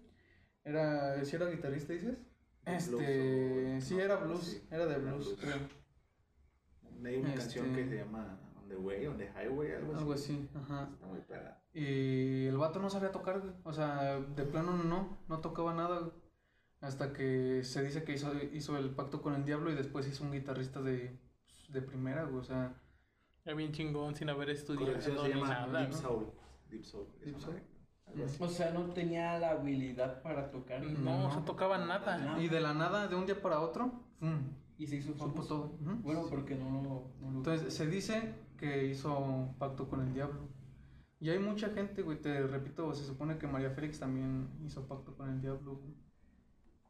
Speaker 3: Era. ¿Si era guitarrista, dices? Este.
Speaker 2: Blues
Speaker 3: sí,
Speaker 2: no,
Speaker 3: era blues. Era de blues,
Speaker 2: blues.
Speaker 3: creo.
Speaker 2: Hay una canción
Speaker 3: Este-
Speaker 2: que se llama On the Way, On the Highway, algo así.
Speaker 3: Algo así, ajá.
Speaker 2: Está muy pegada.
Speaker 3: Y el vato no sabía tocar, güey. O sea, de plano no, no tocaba nada, güey. Hasta que se dice que hizo, hizo el pacto con el diablo y después hizo un guitarrista de, de primera, güey. O sea,
Speaker 1: Ya bien chingón sin haber estudiado
Speaker 2: se llama
Speaker 1: nada,
Speaker 2: Deep
Speaker 1: ¿no?
Speaker 2: Soul. Deep Soul.
Speaker 3: Deep Soul.
Speaker 4: O sea, no tenía la habilidad para tocar.
Speaker 1: No,
Speaker 3: No.
Speaker 1: o sea, tocaba nada.
Speaker 4: Nada.
Speaker 3: y de la nada, de un día para otro, ¡fum!
Speaker 4: Y se hizo
Speaker 3: supo
Speaker 4: famoso.
Speaker 3: todo. Ujú.
Speaker 4: Bueno, porque no, lo- no lo...
Speaker 3: Entonces, se dice que hizo un pacto con el diablo. Y hay mucha gente, güey, te repito, se supone que María Félix también hizo pacto con el diablo, güey.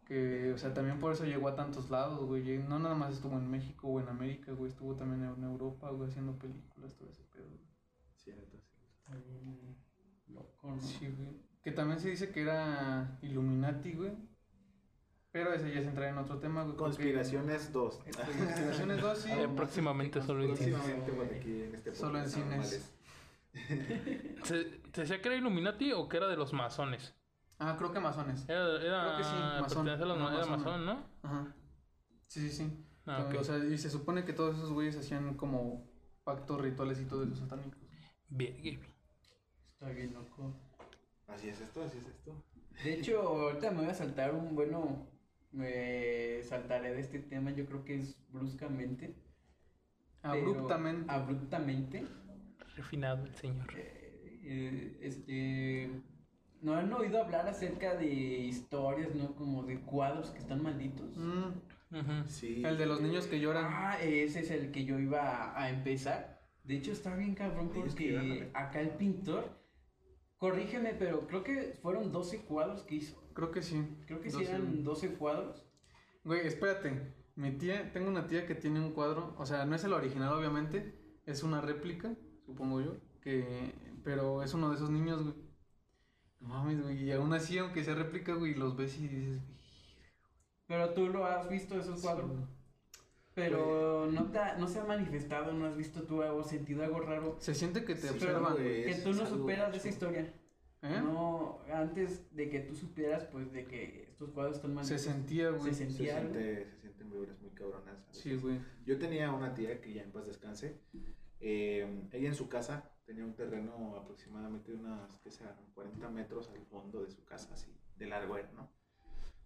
Speaker 3: Que, o sea, también por eso llegó a tantos lados, güey. No nada más estuvo en México o en América, güey. Estuvo también en Europa, güey, haciendo películas, todo ese pedo. güey.
Speaker 2: Cierto, sí.
Speaker 4: Loco, ¿no?
Speaker 3: Sí, güey. Que también se dice que era Illuminati, güey. Pero ese ya se entraría en otro tema, güey.
Speaker 2: Conspiraciones 2.
Speaker 3: Conspiraciones 2, sí.
Speaker 1: Eh, próximamente solo en cine.
Speaker 2: Próximamente por aquí en este
Speaker 3: Solo en cines.
Speaker 1: ¿Se, ¿Se decía que era Illuminati o que era de los masones?
Speaker 3: Ah, creo que masones.
Speaker 1: Era, era
Speaker 3: Creo que sí, masón. Era
Speaker 1: era
Speaker 3: masón.
Speaker 1: ¿no?
Speaker 3: Ajá. Sí, sí, sí.
Speaker 1: Ah, ok.
Speaker 3: O sea, y se supone que todos esos güeyes hacían como pactos rituales y todo eso satánicos.
Speaker 1: Bien, bien.
Speaker 4: Está bien loco.
Speaker 2: Así es esto, así es esto.
Speaker 4: De hecho, ahorita me voy a saltar un bueno. Me saltaré de este tema, yo creo que es bruscamente.
Speaker 3: Abruptamente.
Speaker 4: abruptamente.
Speaker 1: Refinado el señor.
Speaker 4: Eh, eh, este. ¿No han oído hablar acerca de historias, no? Como de cuadros que están malditos.
Speaker 3: Mm.
Speaker 2: Sí.
Speaker 3: el de los niños que lloran.
Speaker 4: Ah, ese es el que yo iba a, empezar. De hecho, está bien cabrón porque acá el pintor. Corrígeme, pero creo que fueron 12 cuadros que hizo.
Speaker 3: Creo que sí.
Speaker 4: Creo que sí
Speaker 3: 12.
Speaker 4: eran 12 cuadros.
Speaker 3: Güey, espérate. Mi tía, tengo una tía que tiene un cuadro, o sea, no es el original obviamente, es una réplica, supongo yo, que pero es uno de esos niños, güey. No mames, güey, y aún así, aunque sea réplica, güey, los ves y dices,
Speaker 4: Pero tú lo has visto esos cuadros.
Speaker 3: Sí.
Speaker 4: Pero no, te ha- no se ha manifestado, no has visto tú algo, sentido algo raro.
Speaker 3: se siente que te
Speaker 2: Sí,
Speaker 3: observan,
Speaker 2: güey.
Speaker 4: Que tú no superas de esa historia.
Speaker 3: ¿Eh?
Speaker 4: No, antes de que tú supieras, pues, de que estos cuadros están
Speaker 3: Se
Speaker 4: malditos.
Speaker 3: sentía, güey.
Speaker 4: Se
Speaker 2: Se,
Speaker 4: sentía algo.
Speaker 2: siente, se sienten vibras muy cabronas. a
Speaker 3: Sí, güey.
Speaker 2: Yo tenía una tía que ya en paz descanse. eh, ella en su casa tenía un terreno aproximadamente de unas, que sean 40 metros al fondo de su casa, así, de largo era, ¿no?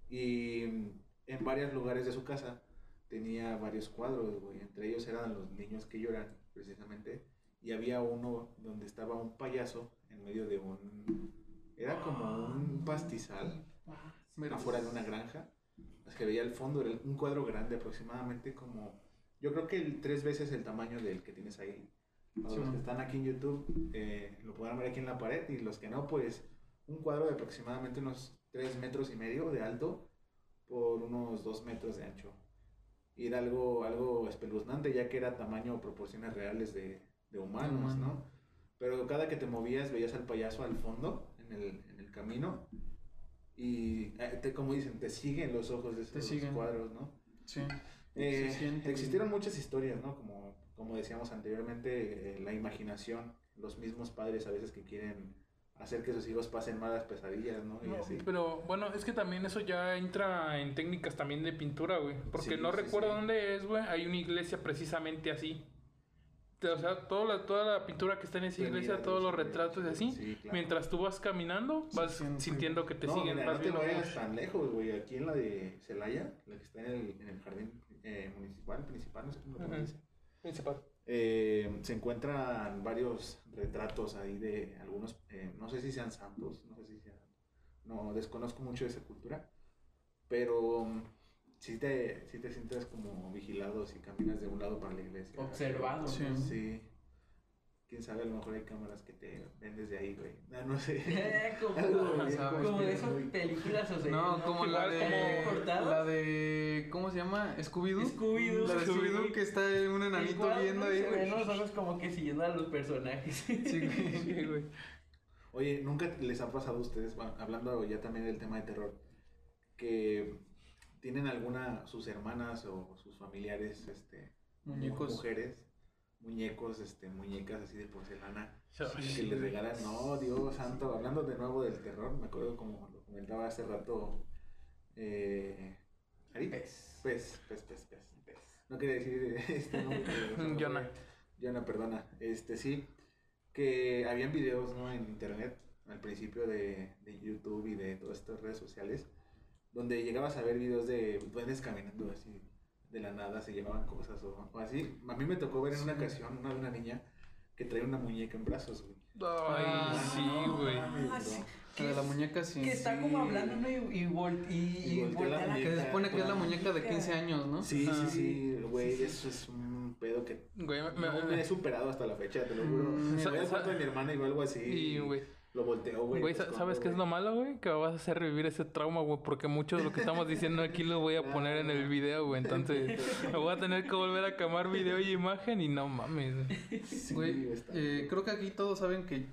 Speaker 2: Y en varios lugares de su casa tenía varios cuadros, güey. Entre ellos eran los niños que lloran, precisamente. Y había uno donde estaba un payaso en medio de un... Era como un pastizal afuera de una granja. Es que veía al fondo, era un cuadro grande, aproximadamente como, yo creo que el, tres veces el tamaño del que tienes ahí. Para
Speaker 3: Sí,
Speaker 2: los que están aquí en YouTube, eh, lo podrán ver aquí en la pared, y los que no, pues un cuadro de aproximadamente unos tres metros y medio de alto por unos dos metros de ancho. Y era algo, algo espeluznante, ya que era tamaño o proporciones reales de, de humanos,
Speaker 3: humano.
Speaker 2: ¿no? Pero cada que te movías veías al payaso al fondo, en el, en el camino, y eh, te, como dicen, te siguen los ojos de esos cuadros, ¿no?
Speaker 3: Sí.
Speaker 2: Eh,
Speaker 3: Se
Speaker 2: existieron muchas historias, ¿no? Como, como decíamos anteriormente, eh, la imaginación, los mismos padres a veces que quieren hacer que sus hijos pasen malas pesadillas, ¿no? Y
Speaker 1: No,
Speaker 2: así.
Speaker 1: pero bueno, es que también eso ya entra en técnicas también de pintura, güey. Porque
Speaker 2: Sí,
Speaker 1: no
Speaker 2: sí,
Speaker 1: recuerdo
Speaker 2: sí.
Speaker 1: dónde es, güey. Hay una iglesia precisamente así. O sea, toda la, toda la pintura que está en esa iglesia, todos los
Speaker 2: sí,
Speaker 1: retratos y así.
Speaker 2: sí, claro.
Speaker 1: Mientras tú vas caminando, vas
Speaker 3: siente.
Speaker 1: sintiendo que te
Speaker 2: no,
Speaker 1: siguen.
Speaker 2: mira, no te vayas tan lejos, güey. Aquí en la de Celaya, la que está en el, en el jardín eh, municipal, principal, no sé cómo lo pronuncia.
Speaker 1: Principal.
Speaker 2: eh, se encuentran varios retratos ahí de algunos, eh, no sé si sean santos, no sé si sean, no desconozco mucho de esa cultura, pero sí te, sí te sientes como vigilado si caminas de un lado para la iglesia.
Speaker 4: Observado.
Speaker 3: Sí.
Speaker 4: ¿no?
Speaker 2: Sí. Quién sabe, a lo mejor hay cámaras que te ven desde ahí, güey. No, no sé.
Speaker 4: como,
Speaker 3: ¿sabes?
Speaker 4: como de esas películas, o sea,
Speaker 3: No, como la de.
Speaker 4: como.
Speaker 3: La de. ¿Cómo se llama? ¿Scooby-Doo?
Speaker 4: Scooby-Doo.
Speaker 3: La de
Speaker 4: Sí.
Speaker 3: Scooby-Doo que está un enanito
Speaker 4: Igual,
Speaker 3: viendo
Speaker 4: ¿no?
Speaker 3: ahí, güey.
Speaker 4: los ojos como que siguiendo a los personajes.
Speaker 3: Sí, güey.
Speaker 1: Sí, güey.
Speaker 2: Oye, ¿nunca les ha pasado a ustedes, bueno, hablando ya también del tema de terror, que tienen alguna, sus hermanas o sus familiares, este,
Speaker 3: Muñecos.
Speaker 2: mujeres, muñecos, este, muñecas así de porcelana,
Speaker 1: Sí.
Speaker 2: que les regalan, no, Dios santo, hablando de nuevo del terror, me acuerdo como lo comentaba hace rato, eh, Ari,
Speaker 4: Pez.
Speaker 2: pez, pez, pez, pez, no quería decir este nombre.
Speaker 1: Jonah.
Speaker 2: Jonah, perdona, este, sí, que habían videos, ¿no? En internet, al principio de, de YouTube y de todas estas redes sociales, donde llegabas a ver videos de duendes caminando así, de la nada, se llevaban cosas o, o así. A mí me tocó ver en una ocasión una de una niña que traía una muñeca en brazos, güey.
Speaker 1: Ay,
Speaker 3: Ah,
Speaker 1: sí, güey.
Speaker 4: Ah, sí.
Speaker 3: La de la muñeca, sí.
Speaker 4: Que está
Speaker 2: Sí.
Speaker 4: como hablando, ¿no? Y, y, vol- y,
Speaker 2: Y
Speaker 4: y
Speaker 2: voltea la
Speaker 4: la
Speaker 3: Que se
Speaker 2: muñeca.
Speaker 3: supone que es la muñeca de 15 años, ¿no?
Speaker 2: Sí,
Speaker 1: Ah.
Speaker 2: sí, sí, güey,
Speaker 4: Sí, sí.
Speaker 2: eso es un pedo que
Speaker 1: Güey, me,
Speaker 2: no me he superado hasta la fecha, te lo juro.
Speaker 3: Mm,
Speaker 2: Me voy al cuarto de mi hermana y algo así.
Speaker 1: y, güey,
Speaker 2: Lo volteo, güey.
Speaker 1: güey,
Speaker 2: escondo,
Speaker 1: ¿sabes qué es lo malo, güey? Que vas a hacer revivir ese trauma, güey, porque mucho de lo que estamos diciendo aquí lo voy a poner en el video, güey. Entonces, me voy a tener que volver a camar video y imagen y no mames. güey.
Speaker 2: Sí,
Speaker 3: Güey,
Speaker 2: está-
Speaker 3: eh, creo que aquí todos saben que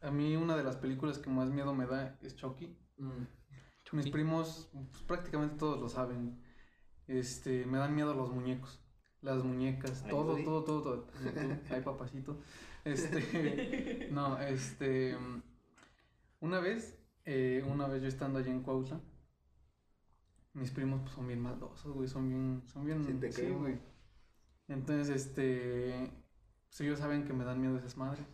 Speaker 3: a mí una de las películas que más miedo me da es Chucky.
Speaker 2: Mm.
Speaker 3: Mis primos, pues, prácticamente todos lo saben. Este, me dan miedo los muñecos, las muñecas,
Speaker 2: Ay,
Speaker 3: todo, todo, todo, todo. Ay, papacito. Este, no, este, una vez, eh, una vez yo estando allá en Cuautla, mis primos pues, son bien maldosos, güey, son bien, son bien,
Speaker 2: Sí, te creo.
Speaker 3: güey. Entonces, este, pues ellos saben que me dan miedo esas madres.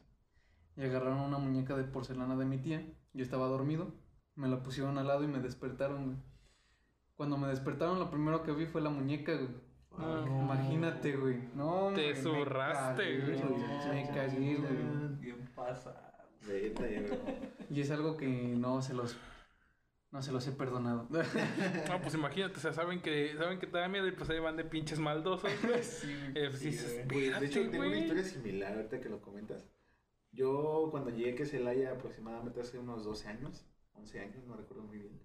Speaker 3: Y agarraron una muñeca de porcelana de mi tía. Yo estaba dormido. Me la pusieron al lado y me despertaron, güey. Cuando me despertaron, lo primero que vi fue la muñeca, güey.
Speaker 1: Ah,
Speaker 2: no.
Speaker 3: Imagínate, güey. No,
Speaker 1: Te zurraste, güey.
Speaker 3: Me cagué, güey.
Speaker 4: Bien pasado.
Speaker 2: Güey.
Speaker 3: Y es algo que no se los... No se los he perdonado.
Speaker 1: No, pues imagínate, o sea, saben que, saben que te da miedo y pues ahí van de pinches maldosos, güey.
Speaker 3: Sí,
Speaker 1: Eh, pues
Speaker 2: Sí,
Speaker 1: dices,
Speaker 2: güey. De hecho,
Speaker 1: "Espérate,
Speaker 2: tengo una
Speaker 1: güey".
Speaker 2: historia similar ahorita que lo comentas. Yo cuando llegué a Celaya aproximadamente hace unos 12 años, 11 años, no recuerdo muy bien,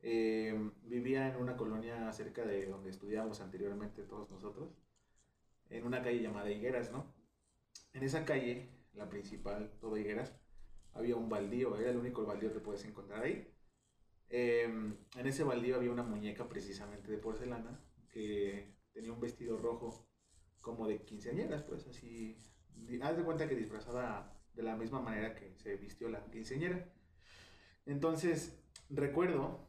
Speaker 2: eh, vivía en una colonia cerca de donde estudiábamos anteriormente todos nosotros, en una calle llamada Higueras, ¿no? En esa calle, la principal, todo Higueras, había un baldío, era el único baldío que puedes encontrar ahí. Eh, en ese baldío había una muñeca precisamente de porcelana que tenía un vestido rojo como de quinceañeras, pues así. Haz de cuenta que disfrazada de la misma manera que se vistió la quinceañera. Entonces, recuerdo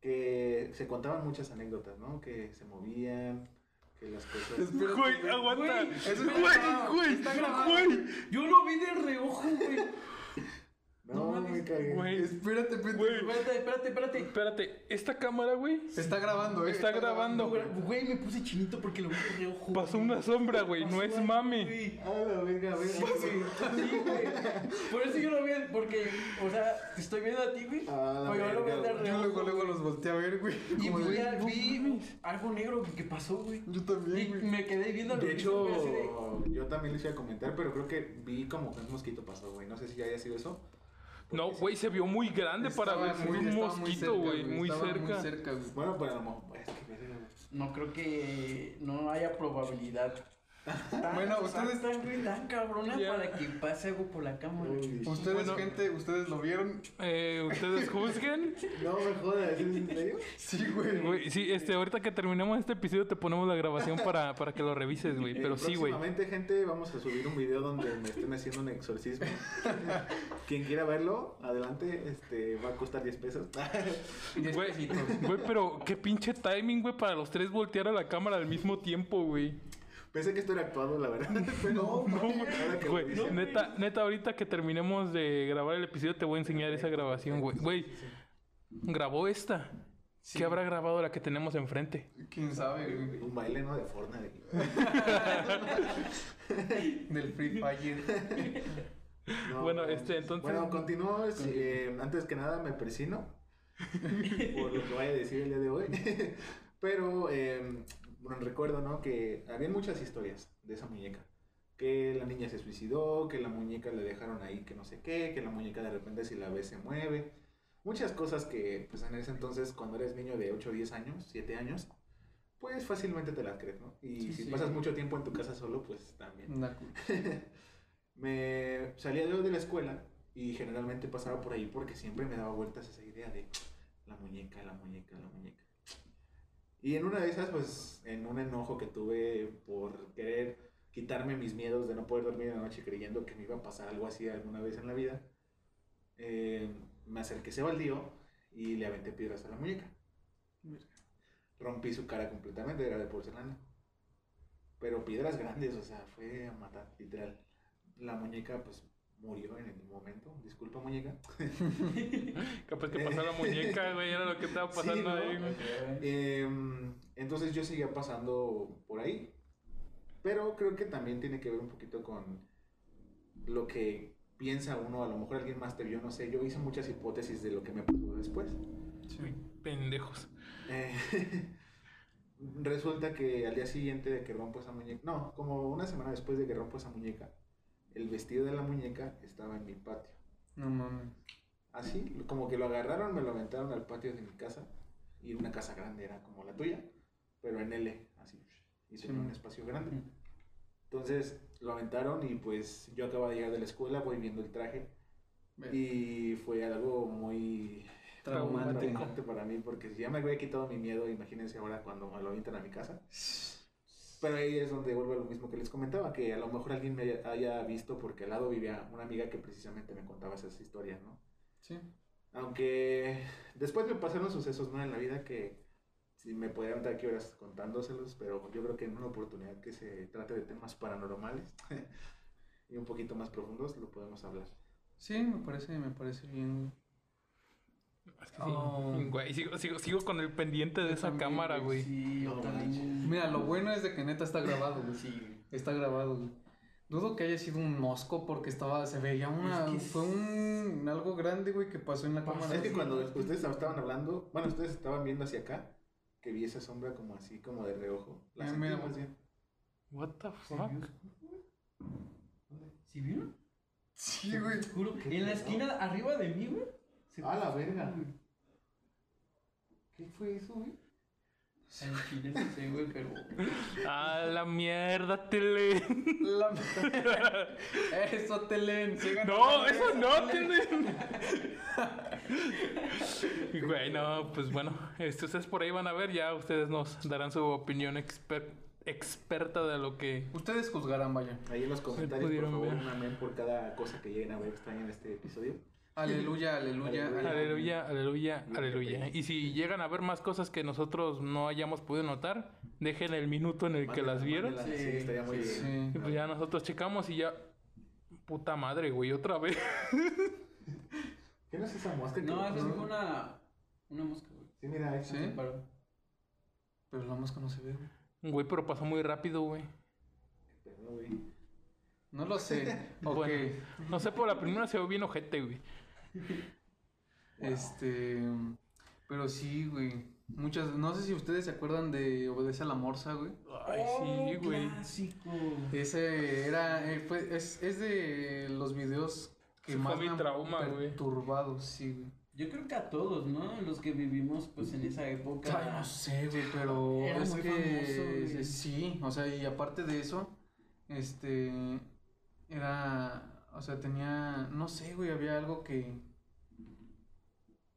Speaker 2: que se contaban muchas anécdotas, ¿no? Que se movían, que las cosas.
Speaker 1: Güey, aguanta.
Speaker 4: Güey,
Speaker 3: eso
Speaker 1: Güey,
Speaker 3: está grabado,
Speaker 1: güey,
Speaker 3: está grabado.
Speaker 1: güey.
Speaker 4: Yo lo vi de reojo, güey.
Speaker 2: No,
Speaker 4: no
Speaker 2: me
Speaker 4: mames,
Speaker 2: cagué.
Speaker 1: Güey,
Speaker 3: Espérate, pendejo.
Speaker 1: Güey.
Speaker 4: Espérate, espérate, espérate.
Speaker 1: espérate, esta cámara, güey,
Speaker 3: Está grabando, eh.
Speaker 1: Está grabando.
Speaker 4: Güey, me puse chinito porque lo vi de reojo.
Speaker 1: pasó
Speaker 4: güey.
Speaker 1: una sombra, güey, no es mame.
Speaker 4: güey.
Speaker 2: Ah, la verga, verga.
Speaker 4: Sí, güey. Por eso yo lo vi, porque, o sea, te estoy viendo a ti, güey.
Speaker 2: Ah, la
Speaker 4: yo lo de
Speaker 2: güey.
Speaker 3: Luego, luego los volteé a ver, güey.
Speaker 4: Y
Speaker 3: Como
Speaker 4: vi, algo negro que pasó, güey.
Speaker 3: Yo
Speaker 4: Y
Speaker 3: también, güey.
Speaker 4: me quedé viendo
Speaker 2: De hecho, yo también les iba a comentar, pero creo que vi como que un mosquito pasó, güey. No sé si haya sido eso.
Speaker 1: No, güey, se vio muy grande para ver
Speaker 3: muy-
Speaker 1: un mosquito, güey, muy cerca.
Speaker 3: Muy cerca, güey.
Speaker 2: Bueno, pero mejor. Es que.
Speaker 4: No creo que no haya probabilidad. Tan-
Speaker 3: Bueno, ustedes-
Speaker 4: tan, güey, tan cabrona
Speaker 1: Ya.
Speaker 4: para que pase algo por la cámara.
Speaker 2: Uy.
Speaker 3: Ustedes,
Speaker 1: Bueno.
Speaker 3: gente, ustedes lo vieron.
Speaker 1: Eh, ¿Ustedes juzguen?
Speaker 2: No me jodas, ¿es en serio?
Speaker 3: Sí, güey.
Speaker 1: Güey, sí, este, ahorita que terminemos este episodio te ponemos la grabación para, para que lo revises, güey.
Speaker 2: Eh,
Speaker 1: Pero sí, güey.
Speaker 2: Próximamente, gente, vamos a subir un video donde me estén haciendo un exorcismo. Quien quiera verlo, adelante, este, va a costar 10 pesos.
Speaker 1: Güey, pero qué pinche timing, güey, para los tres voltear a la cámara al mismo tiempo, güey.
Speaker 2: Pensé que esto era actuado, la verdad. Pero
Speaker 3: No,
Speaker 2: no,
Speaker 1: Güey, neta, neta, ahorita que terminemos de grabar el episodio te voy a enseñar esa grabación, güey. Güey, grabó esta.
Speaker 3: Sí.
Speaker 1: ¿Qué habrá grabado la que tenemos enfrente?
Speaker 3: ¿Quién sabe, güey?
Speaker 2: Un baile, ¿no? De Fortnite.
Speaker 3: Del Free Fire.
Speaker 2: No,
Speaker 1: Bueno,
Speaker 2: no,
Speaker 1: este, entonces-
Speaker 2: Bueno, continúo. eh, antes que nada, me persino por lo que vaya a decir el día de hoy. Pero, eh, bueno, recuerdo, ¿no? Que había muchas historias de esa muñeca. Que la niña se suicidó, que la muñeca le dejaron ahí que no sé qué, que la muñeca de repente si la ves se mueve. Muchas cosas que, pues en ese entonces, cuando eres niño de 8 o 10 años, 7 años, pues fácilmente te las crees, ¿no? Y
Speaker 4: Sí,
Speaker 2: si
Speaker 4: sí.
Speaker 2: pasas mucho tiempo en tu casa solo, pues también
Speaker 3: cu-
Speaker 2: me salía yo de la escuela y generalmente pasaba por ahí porque siempre me daba vueltas esa idea de la muñeca, la muñeca, la muñeca. Y en una de esas, pues, en un enojo que tuve por querer quitarme mis miedos de no poder dormir en la noche creyendo que me iba a pasar algo así alguna vez en la vida, eh, me acerqué a baldío y le aventé piedras a la muñeca. Rompí su cara completamente, era de porcelana. Pero piedras grandes, o sea, fue a matar, literal. La muñeca, pues, murió en el momento. Disculpa, muñeca.
Speaker 1: Capaz que pasó la muñeca, güey, era lo que estaba
Speaker 2: Sí,
Speaker 1: pasando
Speaker 2: ¿no?
Speaker 1: ahí, güey.
Speaker 2: Em, entonces yo seguía pasando por ahí. Pero creo que también tiene que ver un poquito con lo que piensa uno. A lo mejor alguien más te vio, no sé. Yo hice muchas hipótesis de lo que me pasó después.
Speaker 1: Uy, pendejos.
Speaker 2: Eh, resulta que al día siguiente de que rompo esa muñeca, no, como una semana después de que rompo esa muñeca, el vestido de la muñeca estaba en mi patio.
Speaker 3: No mames.
Speaker 2: Así, como que lo agarraron, me lo aventaron al patio de mi casa. Y una casa grande era como la tuya, pero en L, así. Y
Speaker 3: Sí.
Speaker 2: tenía un espacio grande. Entonces lo aventaron y pues yo acababa de llegar de la escuela, voy viendo el traje. Y fue algo muy
Speaker 3: Traumante.
Speaker 2: traumante para mí, porque si ya me había quitado mi miedo, imagínense ahora cuando me lo avientan a mi casa. Pero ahí es donde vuelvo a lo mismo que les comentaba, que a lo mejor alguien me haya- visto porque al lado vivía una amiga que precisamente me contaba esas historias, ¿no?
Speaker 3: Sí.
Speaker 2: Aunque después me pasaron sucesos ¿no? en la vida que si me podría dar aquí horas contándoselos, pero yo creo que en una oportunidad que se trate de temas paranormales y un poquito más profundos lo podemos hablar.
Speaker 3: Sí, me parece, me parece bien.
Speaker 1: Es que sí,
Speaker 3: Oh.
Speaker 1: güey, sigo, sigo, sigo con el pendiente de
Speaker 3: Yo
Speaker 1: esa
Speaker 3: también,
Speaker 1: cámara, güey.
Speaker 4: Sí, yo también.
Speaker 3: Mira, lo bueno es de que neta está grabado, güey.
Speaker 4: Sí, güey.
Speaker 3: Está grabado, güey. Dudo que haya sido un mosco porque estaba, se veía una,
Speaker 4: Es que
Speaker 3: fue un, algo grande, güey, que pasó en la cámara.
Speaker 2: Es que cuando ustedes estaban hablando, bueno, ustedes estaban viendo hacia acá, que vi esa sombra como así, como de reojo. La
Speaker 3: Ah,
Speaker 2: sentí
Speaker 3: mira,
Speaker 2: más bien.
Speaker 1: What the
Speaker 4: ¿Se
Speaker 1: fuck?
Speaker 4: ¿Sí vieron?
Speaker 3: Sí, güey.
Speaker 4: Te juro,
Speaker 2: ¿Qué
Speaker 4: En la esquina arriba de mí, güey. Se-
Speaker 2: Ah, la verga. ¿Qué fue eso, güey?
Speaker 4: Al chile no sé, güey, pero.
Speaker 1: Ah, la mierda, tele.
Speaker 3: La- Eso te leen. sigan
Speaker 1: No, eso no,
Speaker 3: tele.
Speaker 1: tele. Y, Güey, no, pues bueno, este, ustedes por ahí van a ver, ya ustedes nos darán su opinión exper- experta de lo que...
Speaker 3: Ustedes juzgarán, vaya.
Speaker 2: Ahí en los comentarios, por favor,
Speaker 1: ver.
Speaker 2: un amén por cada cosa que lleguen a ver extraña en este episodio.
Speaker 3: Aleluya, aleluya,
Speaker 2: Aleluya.
Speaker 1: Aleluya, aleluya, aleluya. Y si llegan a ver más cosas que nosotros no hayamos podido notar, dejen el minuto en el que las vieron.
Speaker 2: Sí,
Speaker 4: Sí,
Speaker 2: estaría muy
Speaker 4: sí,
Speaker 2: bien.
Speaker 3: Sí.
Speaker 1: Y pues ya nosotros checamos y ya... Puta madre, güey, otra vez.
Speaker 2: ¿Qué no es esa mosca?
Speaker 4: No, esa
Speaker 2: no?
Speaker 4: fue una. Una mosca, güey.
Speaker 2: Sí, mira, ahí.
Speaker 4: Paró.
Speaker 3: Pero la mosca no se ve, güey.
Speaker 1: Güey, pero pasó muy rápido, güey.
Speaker 2: Qué pedo, güey.
Speaker 3: No lo sé. Ok.
Speaker 1: Bueno. No sé, por la primera se ve bien ojete, güey.
Speaker 3: Este. Pero sí, güey. Muchas. No sé si ustedes se acuerdan de Obedece a la Morsa, güey.
Speaker 1: Ay, sí,
Speaker 4: Oh,
Speaker 1: güey.
Speaker 4: Clásico.
Speaker 3: Ese era. eh, fue, es, es de los videos que
Speaker 1: fue
Speaker 3: más
Speaker 1: mi
Speaker 3: me han
Speaker 1: trauma, güey.
Speaker 3: perturbado, sí, güey.
Speaker 4: Yo creo que a todos, ¿no? Los que vivimos, pues, en esa época.
Speaker 3: Ay, no sé, güey, pero
Speaker 4: Era
Speaker 3: es
Speaker 4: muy
Speaker 3: que
Speaker 4: famoso, güey.
Speaker 3: sí, o sea, y aparte de eso, este era, o sea, tenía, no sé, güey, había algo que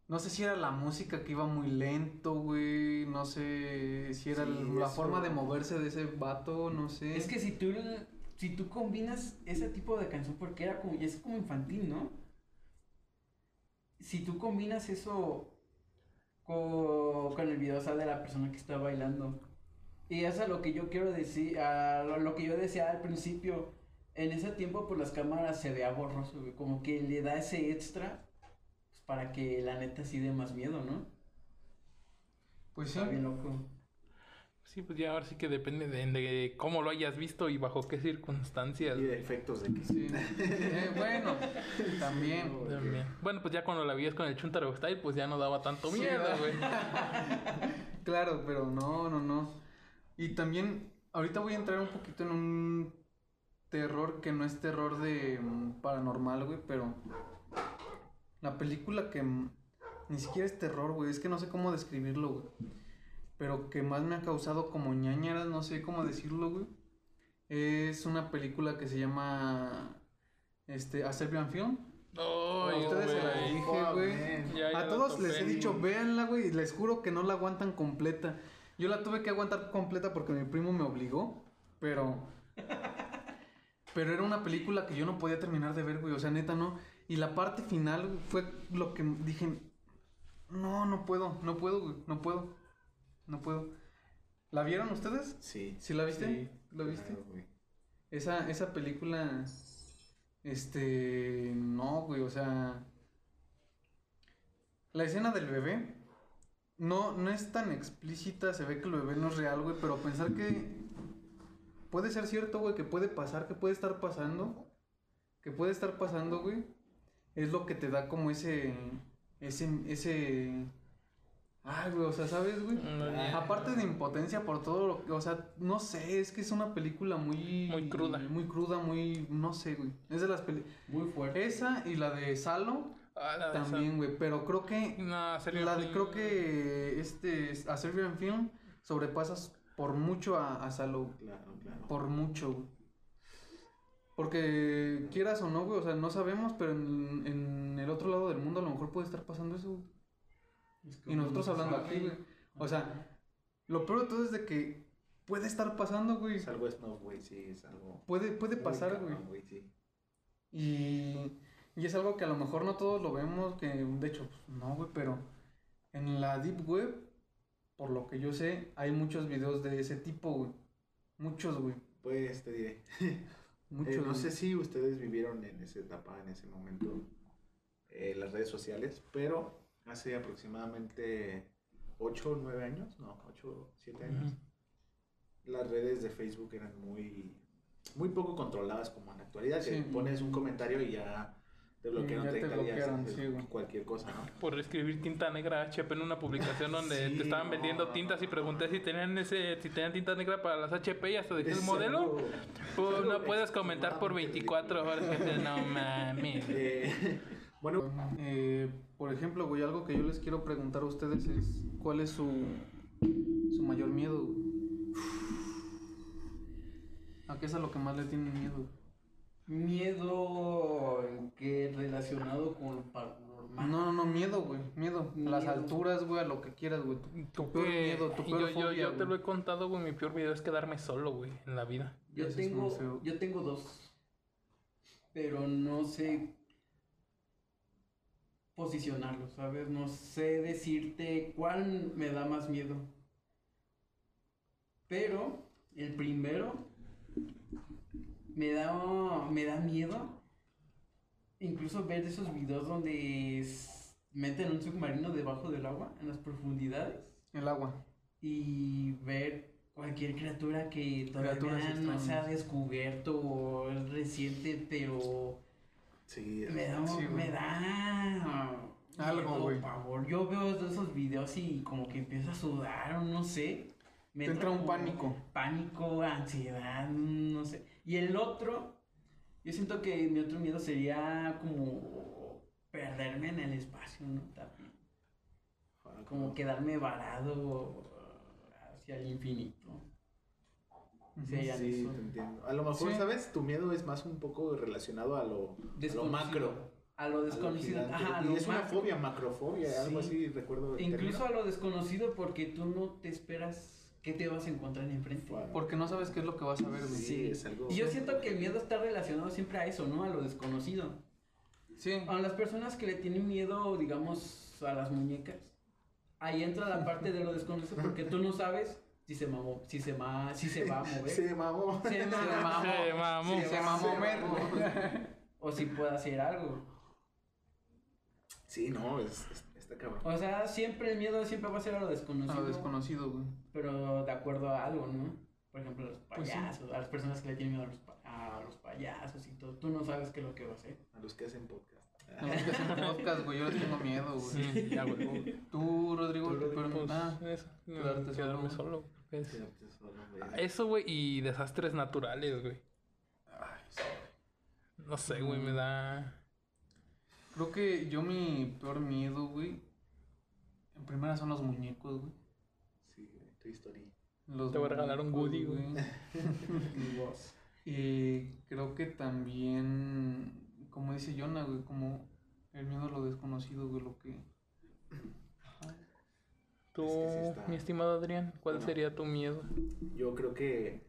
Speaker 3: no sé si era la música que iba muy lento, güey, no sé si era
Speaker 2: Sí,
Speaker 3: la
Speaker 2: eso.
Speaker 3: forma de moverse de ese vato, no sé.
Speaker 4: Es que si tú, si tú combinas ese tipo de canción, porque era como, es como infantil, ¿no? Si tú combinas eso co- con, el video, o sea, de la persona que está bailando. Y eso es lo que yo quiero decir, a lo, lo que yo decía al principio. En ese tiempo, pues las cámaras se vea borroso, güey, como que le da ese extra pues, para que la neta sí dé más miedo, ¿no?
Speaker 3: Pues sí.
Speaker 4: Está bien loco.
Speaker 1: Sí, pues ya ahora sí que depende de, de cómo lo hayas visto y bajo qué circunstancias.
Speaker 2: Y de efectos de que
Speaker 3: Sí. Eh, bueno, también.
Speaker 1: También. Bueno, pues ya cuando la vías con el Chuntaro Style, pues ya no daba tanto
Speaker 3: Sí,
Speaker 1: miedo,
Speaker 3: ¿verdad?
Speaker 1: güey.
Speaker 3: Claro, pero no, no, no. Y también, ahorita voy a entrar un poquito en un terror que no es terror de mm, paranormal, güey, pero la película que mm, ni siquiera es terror, güey, es que no sé cómo describirlo, güey. Pero que más me ha causado como ñañaras, no sé cómo decirlo, güey. Es una película que se llama este A Serbian Film. A ustedes se
Speaker 1: güey.
Speaker 3: dije, güey. A
Speaker 1: la
Speaker 3: todos les he dicho, véanla, güey, y les juro que no la aguantan completa. Yo la tuve que aguantar completa porque mi primo me obligó, pero... Pero era una película que yo no podía terminar de ver, güey, o sea, neta, no. Y la parte final güey, fue lo que dije, no, no puedo, no puedo, güey, no puedo, no puedo. ¿La vieron ustedes?
Speaker 2: Sí.
Speaker 3: ¿Sí la viste?
Speaker 1: Sí,
Speaker 3: ¿Lo viste?
Speaker 2: Claro, güey.
Speaker 3: Esa, esa película, este, no, güey, o sea, la escena del bebé no, no es tan explícita, se ve que el bebé no es real, güey, pero pensar que puede ser cierto, güey, que puede pasar, que puede estar pasando, que puede estar pasando, güey, es lo que te da como ese, ese, ese, ay, güey, o sea, ¿sabes, güey?
Speaker 1: Mm,
Speaker 3: Aparte de impotencia por todo lo que, o sea, no sé, es que es una película muy...
Speaker 1: Muy cruda.
Speaker 3: Muy cruda, muy, no sé, güey. Es de las películas...
Speaker 4: Muy fuerte.
Speaker 3: Esa y la de Salo
Speaker 1: Ah, la
Speaker 3: también, güey, pero creo que...
Speaker 1: No.
Speaker 3: La de, creo que este, a Serbian Film sobrepasas por mucho a, a Salo,
Speaker 2: Claro, claro.
Speaker 3: por mucho, güey. Porque quieras o no, güey, o sea, no sabemos, pero en, en el otro lado del mundo a lo mejor puede estar pasando eso, güey.
Speaker 4: Es que
Speaker 3: Y nosotros hablando aquí, güey. O sea, lo peor de todo es de que puede estar pasando, güey.
Speaker 2: Es algo Snow, güey, sí, es algo.
Speaker 3: Puede, puede pasar, güey.
Speaker 2: sí.
Speaker 3: Y, y es algo que a lo mejor no todos lo vemos, que de hecho, pues, no, güey, pero en la Deep Web, por lo que yo sé, hay muchos videos de ese tipo, güey. Muchos, güey.
Speaker 2: Pues te diré.
Speaker 3: Muchos.
Speaker 2: Eh, no
Speaker 3: güey.
Speaker 2: sé si ustedes vivieron en esa etapa, en ese momento, eh, las redes sociales, pero hace aproximadamente 8 o 9 años, no, 8 7 años, las redes de Facebook eran muy, muy poco controladas como en la actualidad, que
Speaker 3: Sí.
Speaker 2: pones un comentario y ya te bloquearon
Speaker 3: ya te
Speaker 2: 30 días
Speaker 3: bloquearon, sí,
Speaker 2: cualquier cosa, ¿no?
Speaker 1: Por escribir tinta negra HP en una publicación donde
Speaker 2: Sí,
Speaker 1: te estaban
Speaker 2: no,
Speaker 1: vendiendo
Speaker 2: no,
Speaker 1: tintas y pregunté si tenían ese si tenían tinta negra para las HP y hasta de qué
Speaker 2: Es
Speaker 1: modelo.
Speaker 2: algo-
Speaker 1: Pues
Speaker 2: es
Speaker 1: no puedes comentar por
Speaker 2: extremadamente
Speaker 1: 24 horas. gente, No mames.
Speaker 2: Eh, bueno,
Speaker 3: Eh, por ejemplo, güey, algo que yo les quiero preguntar a ustedes es: ¿cuál es su, su mayor miedo? ¿A qué es a lo que más le tienen miedo?
Speaker 4: Miedo en que relacionado con lo paranormal.
Speaker 3: No, no, no, miedo, güey, miedo. Las alturas, güey, a lo que quieras, güey. Tu, tu peor
Speaker 1: Güey,
Speaker 3: miedo, tu peor
Speaker 1: yo, yo,
Speaker 3: fobia,
Speaker 1: yo te
Speaker 3: güey.
Speaker 1: lo he contado, güey. Mi peor miedo es quedarme solo, güey, en la vida.
Speaker 4: Yo
Speaker 3: Eso
Speaker 4: tengo, yo tengo dos, pero no sé posicionarlos, ¿sabes? No sé decirte cuál me da más miedo. Pero el primero me da, me da miedo incluso ver esos videos donde meten un submarino debajo del agua, en las profundidades
Speaker 3: El agua.
Speaker 4: y ver cualquier criatura que todavía
Speaker 3: Criaturas
Speaker 4: no se ha descubierto o es reciente, pero
Speaker 2: sí,
Speaker 4: me da,
Speaker 3: Sí,
Speaker 4: me da
Speaker 3: Algo, güey.
Speaker 4: Yo veo esos videos y como que empiezo a sudar o no sé. Me
Speaker 3: entra un pánico.
Speaker 4: Pánico, ansiedad, no sé. Y el otro, yo siento que mi otro miedo sería como perderme en el espacio, ¿no? También. Como quedarme varado hacia el infinito.
Speaker 2: Sí,
Speaker 4: eso.
Speaker 2: te entiendo. A lo mejor,
Speaker 3: Sí.
Speaker 2: ¿sabes? Tu miedo es más un poco relacionado a lo, a lo macro.
Speaker 4: A lo
Speaker 2: a lo
Speaker 4: desconocido. Ajá, a
Speaker 2: y es una fobia, macrofobia, algo
Speaker 4: Sí.
Speaker 2: así, recuerdo.
Speaker 4: Incluso a lo desconocido porque tú no te esperas qué te vas a encontrar enfrente.
Speaker 2: Wow.
Speaker 3: Porque no sabes qué es lo que vas a ver, güey.
Speaker 2: Sí, es algo.
Speaker 4: Y yo siento que el miedo está relacionado siempre a eso, ¿no? A lo desconocido.
Speaker 3: Sí.
Speaker 4: A las personas que le tienen miedo, digamos, a las muñecas, ahí entra la parte de lo desconocido porque tú no sabes si se mamó, si se ma, si se va a mover.
Speaker 2: Se mamó.
Speaker 4: Se
Speaker 3: Se
Speaker 4: mamó.
Speaker 3: mamó.
Speaker 1: Se mamó.
Speaker 3: Sí, se mamó,
Speaker 2: Se
Speaker 3: Mer.
Speaker 4: O si puede hacer algo.
Speaker 2: Sí, no, es, es- está cabrón.
Speaker 4: O sea, siempre el miedo siempre va a ser a lo desconocido.
Speaker 3: A lo desconocido, güey.
Speaker 4: Pero de acuerdo a algo, ¿no? Por ejemplo, a los
Speaker 3: Pues sí.
Speaker 4: payasos, a las personas que le tienen miedo a los, pa- a los payasos y todo. Tú no sabes qué es lo que va a hacer.
Speaker 2: A los que hacen podcast.
Speaker 3: No, es que hacen podcast, güey. Yo les tengo miedo, güey.
Speaker 1: Sí, ya, güey.
Speaker 3: Tú, Rodrigo,
Speaker 2: Tú, Rodrigo,
Speaker 3: pero-
Speaker 1: Pues,
Speaker 3: ah,
Speaker 1: eso, no,
Speaker 3: quedarte
Speaker 1: quedarme
Speaker 3: solo.
Speaker 1: solo. creo que es-
Speaker 2: Quédate solo, güey.
Speaker 1: Eso, güey, y desastres naturales, güey.
Speaker 3: ay, sí.
Speaker 1: No sé, güey, me da...
Speaker 3: Creo que yo mi peor miedo, güey. En primera son los muñecos, güey.
Speaker 2: Sí, güey, tu historia.
Speaker 3: Los
Speaker 1: Te voy a regalar un Woody, güey.
Speaker 4: Mi voz.
Speaker 3: Y creo que también, como dice Jonah, güey, como el miedo a lo desconocido, güey, lo que... Ajá.
Speaker 1: Tú,
Speaker 2: Es que sí está-
Speaker 1: mi estimado Adrián, ¿cuál
Speaker 2: Bueno.
Speaker 1: sería tu miedo?
Speaker 2: Yo creo que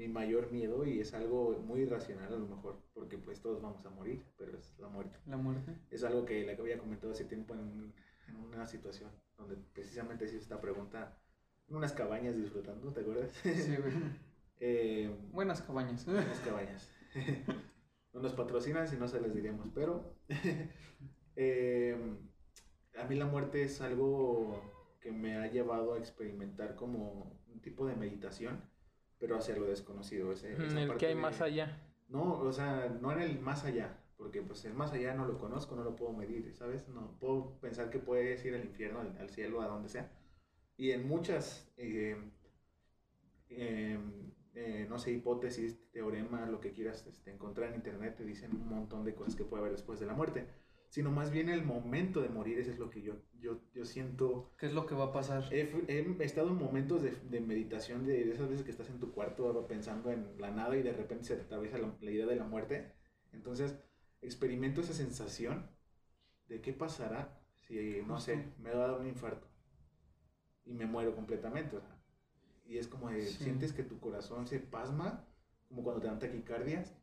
Speaker 2: mi mayor miedo, y es algo muy irracional a lo mejor, porque pues todos vamos a morir, pero es la muerte.
Speaker 3: La muerte.
Speaker 2: Es algo que le había comentado hace tiempo en, en una situación donde precisamente hice esta pregunta en unas cabañas disfrutando, ¿te acuerdas?
Speaker 3: Sí, güey.
Speaker 2: Eh,
Speaker 3: Buenas cabañas.
Speaker 2: unas cabañas. no nos patrocinan, si no se les diríamos, pero eh, a mí la muerte es algo que me ha llevado a experimentar como un tipo de meditación, pero hacia lo desconocido. ese-
Speaker 1: En
Speaker 2: esa
Speaker 1: el
Speaker 2: parte
Speaker 1: que hay
Speaker 2: de-
Speaker 1: más allá.
Speaker 2: No, o sea, no en el más allá, porque pues el más allá no lo conozco, no lo puedo medir, ¿sabes? No puedo pensar que puedes ir al infierno, al, al cielo, a donde sea. Y en muchas, eh, em, eh, no sé, hipótesis, teoremas, lo que quieras este, encontrar en internet, te dicen un montón de cosas que puede haber después de la muerte. Sino más bien el momento de morir, ese es lo que yo, yo, yo siento
Speaker 3: ¿Qué es lo que va a pasar?
Speaker 2: He, he estado en momentos de, de meditación, de, de esas veces que estás en tu cuarto pensando en la nada y de repente se te atraviesa la, la idea de la muerte. Entonces, experimento esa sensación de qué pasará si, no sé, me da un infarto y me muero completamente. o sea. y es como de,
Speaker 3: Sí.
Speaker 2: sientes que tu corazón se pasma, como cuando te dan taquicardias,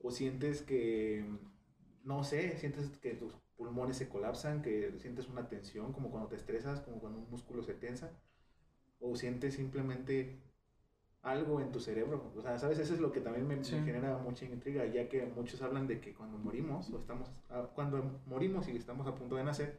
Speaker 2: o sientes que, no sé, sientes que tus pulmones se colapsan, que sientes una tensión, como cuando te estresas, como cuando un músculo se tensa, o sientes simplemente algo en tu cerebro. O sea, ¿sabes? Eso es lo que también me, genera mucha intriga, ya que muchos hablan de que cuando morimos, o estamos, ah, cuando morimos y estamos a punto de nacer,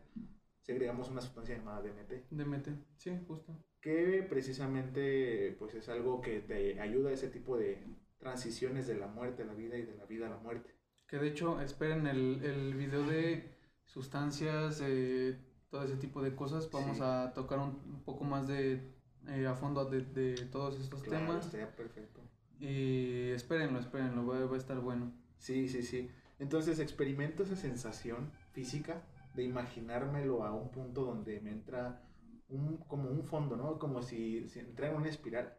Speaker 2: segregamos una sustancia llamada DMT
Speaker 3: DMT. Sí, justo.
Speaker 2: que precisamente pues es algo que te ayuda a ese tipo de transiciones de la muerte a la vida y de la vida a la muerte.
Speaker 3: Que de hecho, esperen el, el video de sustancias, eh, todo ese tipo de cosas. Vamos
Speaker 2: Sí.
Speaker 3: a tocar un, un poco más de eh, a fondo de, de todos estos
Speaker 2: Claro,
Speaker 3: temas.
Speaker 2: estaría perfecto.
Speaker 3: Y espérenlo, espérenlo, va, va a estar bueno.
Speaker 2: Sí, sí, sí. Entonces experimento esa sensación física de imaginármelo a un punto donde me entra un, como un fondo, ¿no? Como si, si entrara en una espiral,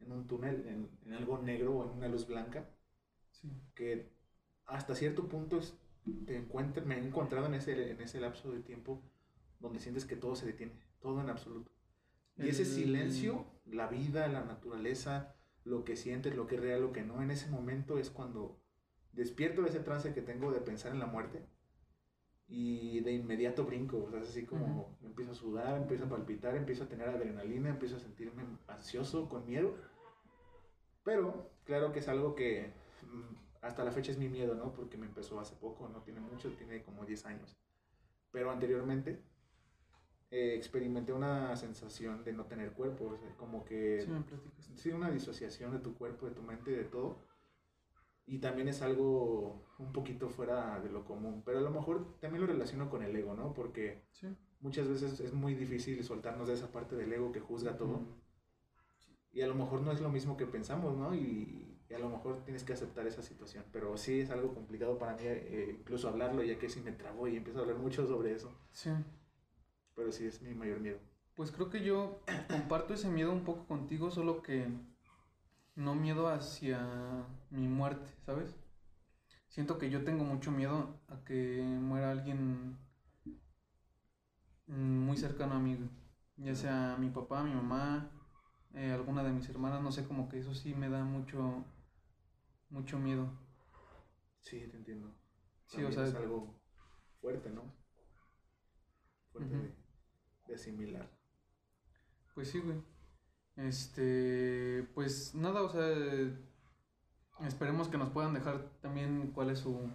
Speaker 2: en un túnel, en, en algo negro o en una luz blanca,
Speaker 3: Sí.
Speaker 2: que hasta cierto punto es- te encuentra- me he encontrado en ese, en ese lapso de tiempo donde sientes que todo se detiene, todo en absoluto. Y ese
Speaker 3: El-
Speaker 2: silencio, la vida, la naturaleza, lo que sientes, lo que es real, lo que no, en ese momento es cuando despierto de ese trance que tengo de pensar en la muerte y de inmediato brinco, o sea, es así como empiezo a sudar, empiezo a palpitar, empiezo a tener adrenalina, empiezo a sentirme ansioso, con miedo. Pero claro que es algo que mm, hasta la fecha es mi miedo, ¿no? Porque me empezó hace poco, no tiene mucho, tiene como 10 años. Pero anteriormente eh, experimenté una sensación de no tener cuerpo, o sea, como que
Speaker 3: Sí, me
Speaker 2: sí, una disociación de tu cuerpo, de tu mente, de todo. Y también es algo un poquito fuera de lo común, pero a lo mejor también lo relaciono con el ego, ¿no? Porque
Speaker 3: Sí.
Speaker 2: muchas veces es muy difícil soltarnos de esa parte del ego que juzga todo.
Speaker 3: Ujú.
Speaker 2: Y a lo mejor no es lo mismo que pensamos, ¿no? Y, y a lo mejor tienes que aceptar esa situación. Pero sí es algo complicado para mí, eh, incluso hablarlo, ya que sí me trabo y empiezo a hablar mucho sobre eso.
Speaker 3: Sí.
Speaker 2: Pero sí es mi mayor miedo.
Speaker 3: Pues creo que yo comparto ese miedo un poco contigo, solo que no miedo hacia mi muerte, ¿sabes? Siento que yo tengo mucho miedo a que muera alguien muy cercano a mí, ya sea mi papá, mi mamá, eh, alguna de mis hermanas, no sé, como que eso sí me da mucho, mucho miedo.
Speaker 2: Sí, te entiendo.
Speaker 3: Sí,
Speaker 2: También
Speaker 3: o sea,
Speaker 2: es algo fuerte, ¿no? Fuerte de, de asimilar.
Speaker 3: Pues sí, güey. Este, pues nada, o sea, esperemos que nos puedan dejar también cuál es su,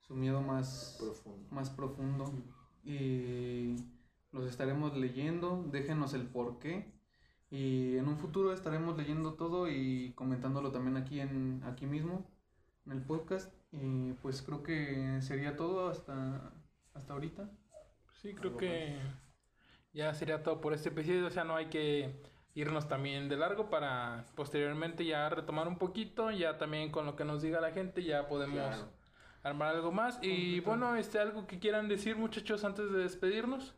Speaker 3: su miedo más,
Speaker 2: Profundo.
Speaker 3: más profundo. y los estaremos leyendo. Déjenos el por qué. Y en un futuro estaremos leyendo todo y comentándolo también aquí en aquí mismo en el podcast. Y pues creo que sería todo hasta hasta ahorita.
Speaker 1: Sí, creo que ya sería todo por este episodio. O sea, no hay que irnos también de largo para posteriormente ya retomar un poquito. Ya también con lo que nos diga la gente ya podemos
Speaker 2: Claro.
Speaker 1: armar algo más. Y bueno, este algo que quieran decir muchachos antes de despedirnos.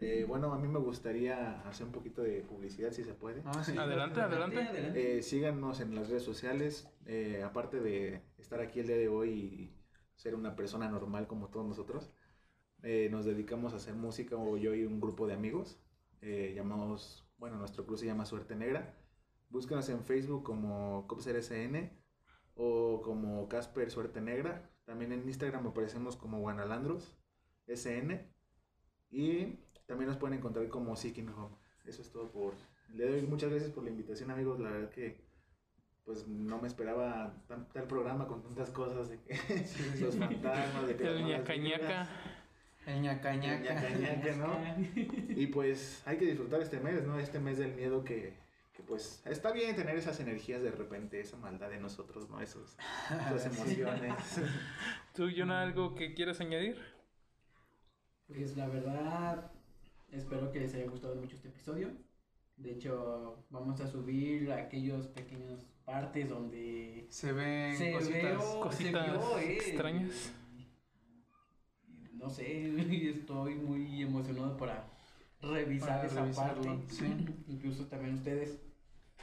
Speaker 2: Eh, bueno, a mí me gustaría hacer un poquito de publicidad, si se puede.
Speaker 3: Ah, sí.
Speaker 1: Adelante, adelante.
Speaker 2: Eh, síganos en las redes sociales. eh, aparte de estar aquí el día de hoy y ser una persona normal como todos nosotros, eh, nos dedicamos a hacer música, o yo y un grupo de amigos. eh, llamamos, bueno, nuestro club se llama Suerte Negra. Búscanos en Facebook como CopserSN o como Casper Suerte Negra. También en Instagram aparecemos como Guanalandros SN. Y también nos pueden encontrar como Seeking Home. Eso es todo por el día de hoy. Muchas gracias por la invitación, amigos. La verdad que pues no me esperaba tan, tal programa con tantas cosas de que los fantasmas, de que
Speaker 1: El
Speaker 2: malas
Speaker 1: ñaca
Speaker 2: vibras.
Speaker 1: ñaca.
Speaker 3: El ñaca
Speaker 2: El
Speaker 3: ñaca.
Speaker 2: ñaca ñaca, ¿no? Y pues hay que disfrutar este mes, ¿no? Este mes del miedo que, que, pues está bien tener esas energías de repente, esa maldad de nosotros, ¿no? Esos, esas emociones.
Speaker 1: ¿Tú, Jonah, algo que quieras añadir?
Speaker 4: Pues la verdad, espero que les haya gustado mucho este episodio. De hecho, vamos a subir aquellos pequeños partes donde
Speaker 3: Se ven
Speaker 4: se
Speaker 3: cositas.
Speaker 4: veo-
Speaker 1: cositas
Speaker 4: se vio, eh,
Speaker 1: extrañas.
Speaker 4: No sé, estoy muy emocionado para revisar
Speaker 3: Para
Speaker 4: esa
Speaker 3: revisarlo,
Speaker 4: parte.
Speaker 3: sí.
Speaker 4: Incluso también ustedes,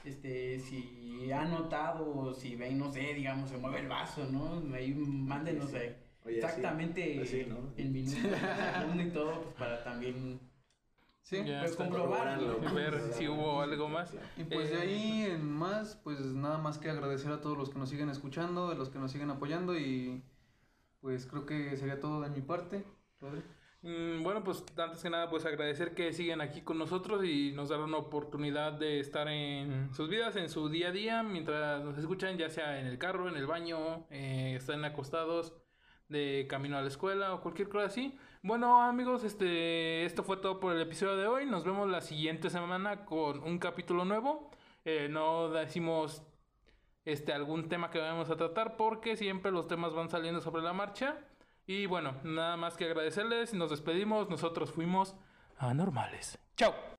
Speaker 4: este, si han notado o si ven, no sé, digamos, se mueve el vaso, ¿no? Ahí mándenos
Speaker 2: Sí, sí. Oye,
Speaker 4: exactamente
Speaker 2: así, ¿no?
Speaker 4: el minuto, segundo y todo, pues para también
Speaker 3: Sí.
Speaker 1: Ya
Speaker 4: pues, comprobarlo.
Speaker 1: Ver si hubo algo más.
Speaker 3: Y pues de
Speaker 1: Eh,
Speaker 3: ahí en más, pues nada más que agradecer a todos los que nos siguen escuchando, a los que nos siguen apoyando y pues creo que sería todo de mi parte. Rodri.
Speaker 1: Mm, Bueno, pues antes que nada, pues agradecer que siguen aquí con nosotros y nos dan una oportunidad de estar en sus vidas, en su día a día, mientras nos escuchan, ya sea en el carro, en el baño, eh, están acostados de camino a la escuela o cualquier cosa así. Bueno, amigos, este, esto fue todo por el episodio de hoy. Nos vemos la siguiente semana con un capítulo nuevo. Eh, no decimos este algún tema que vamos a tratar porque siempre los temas van saliendo sobre la marcha. Y bueno, nada más que agradecerles nos despedimos. Nosotros fuimos anormales. Chao.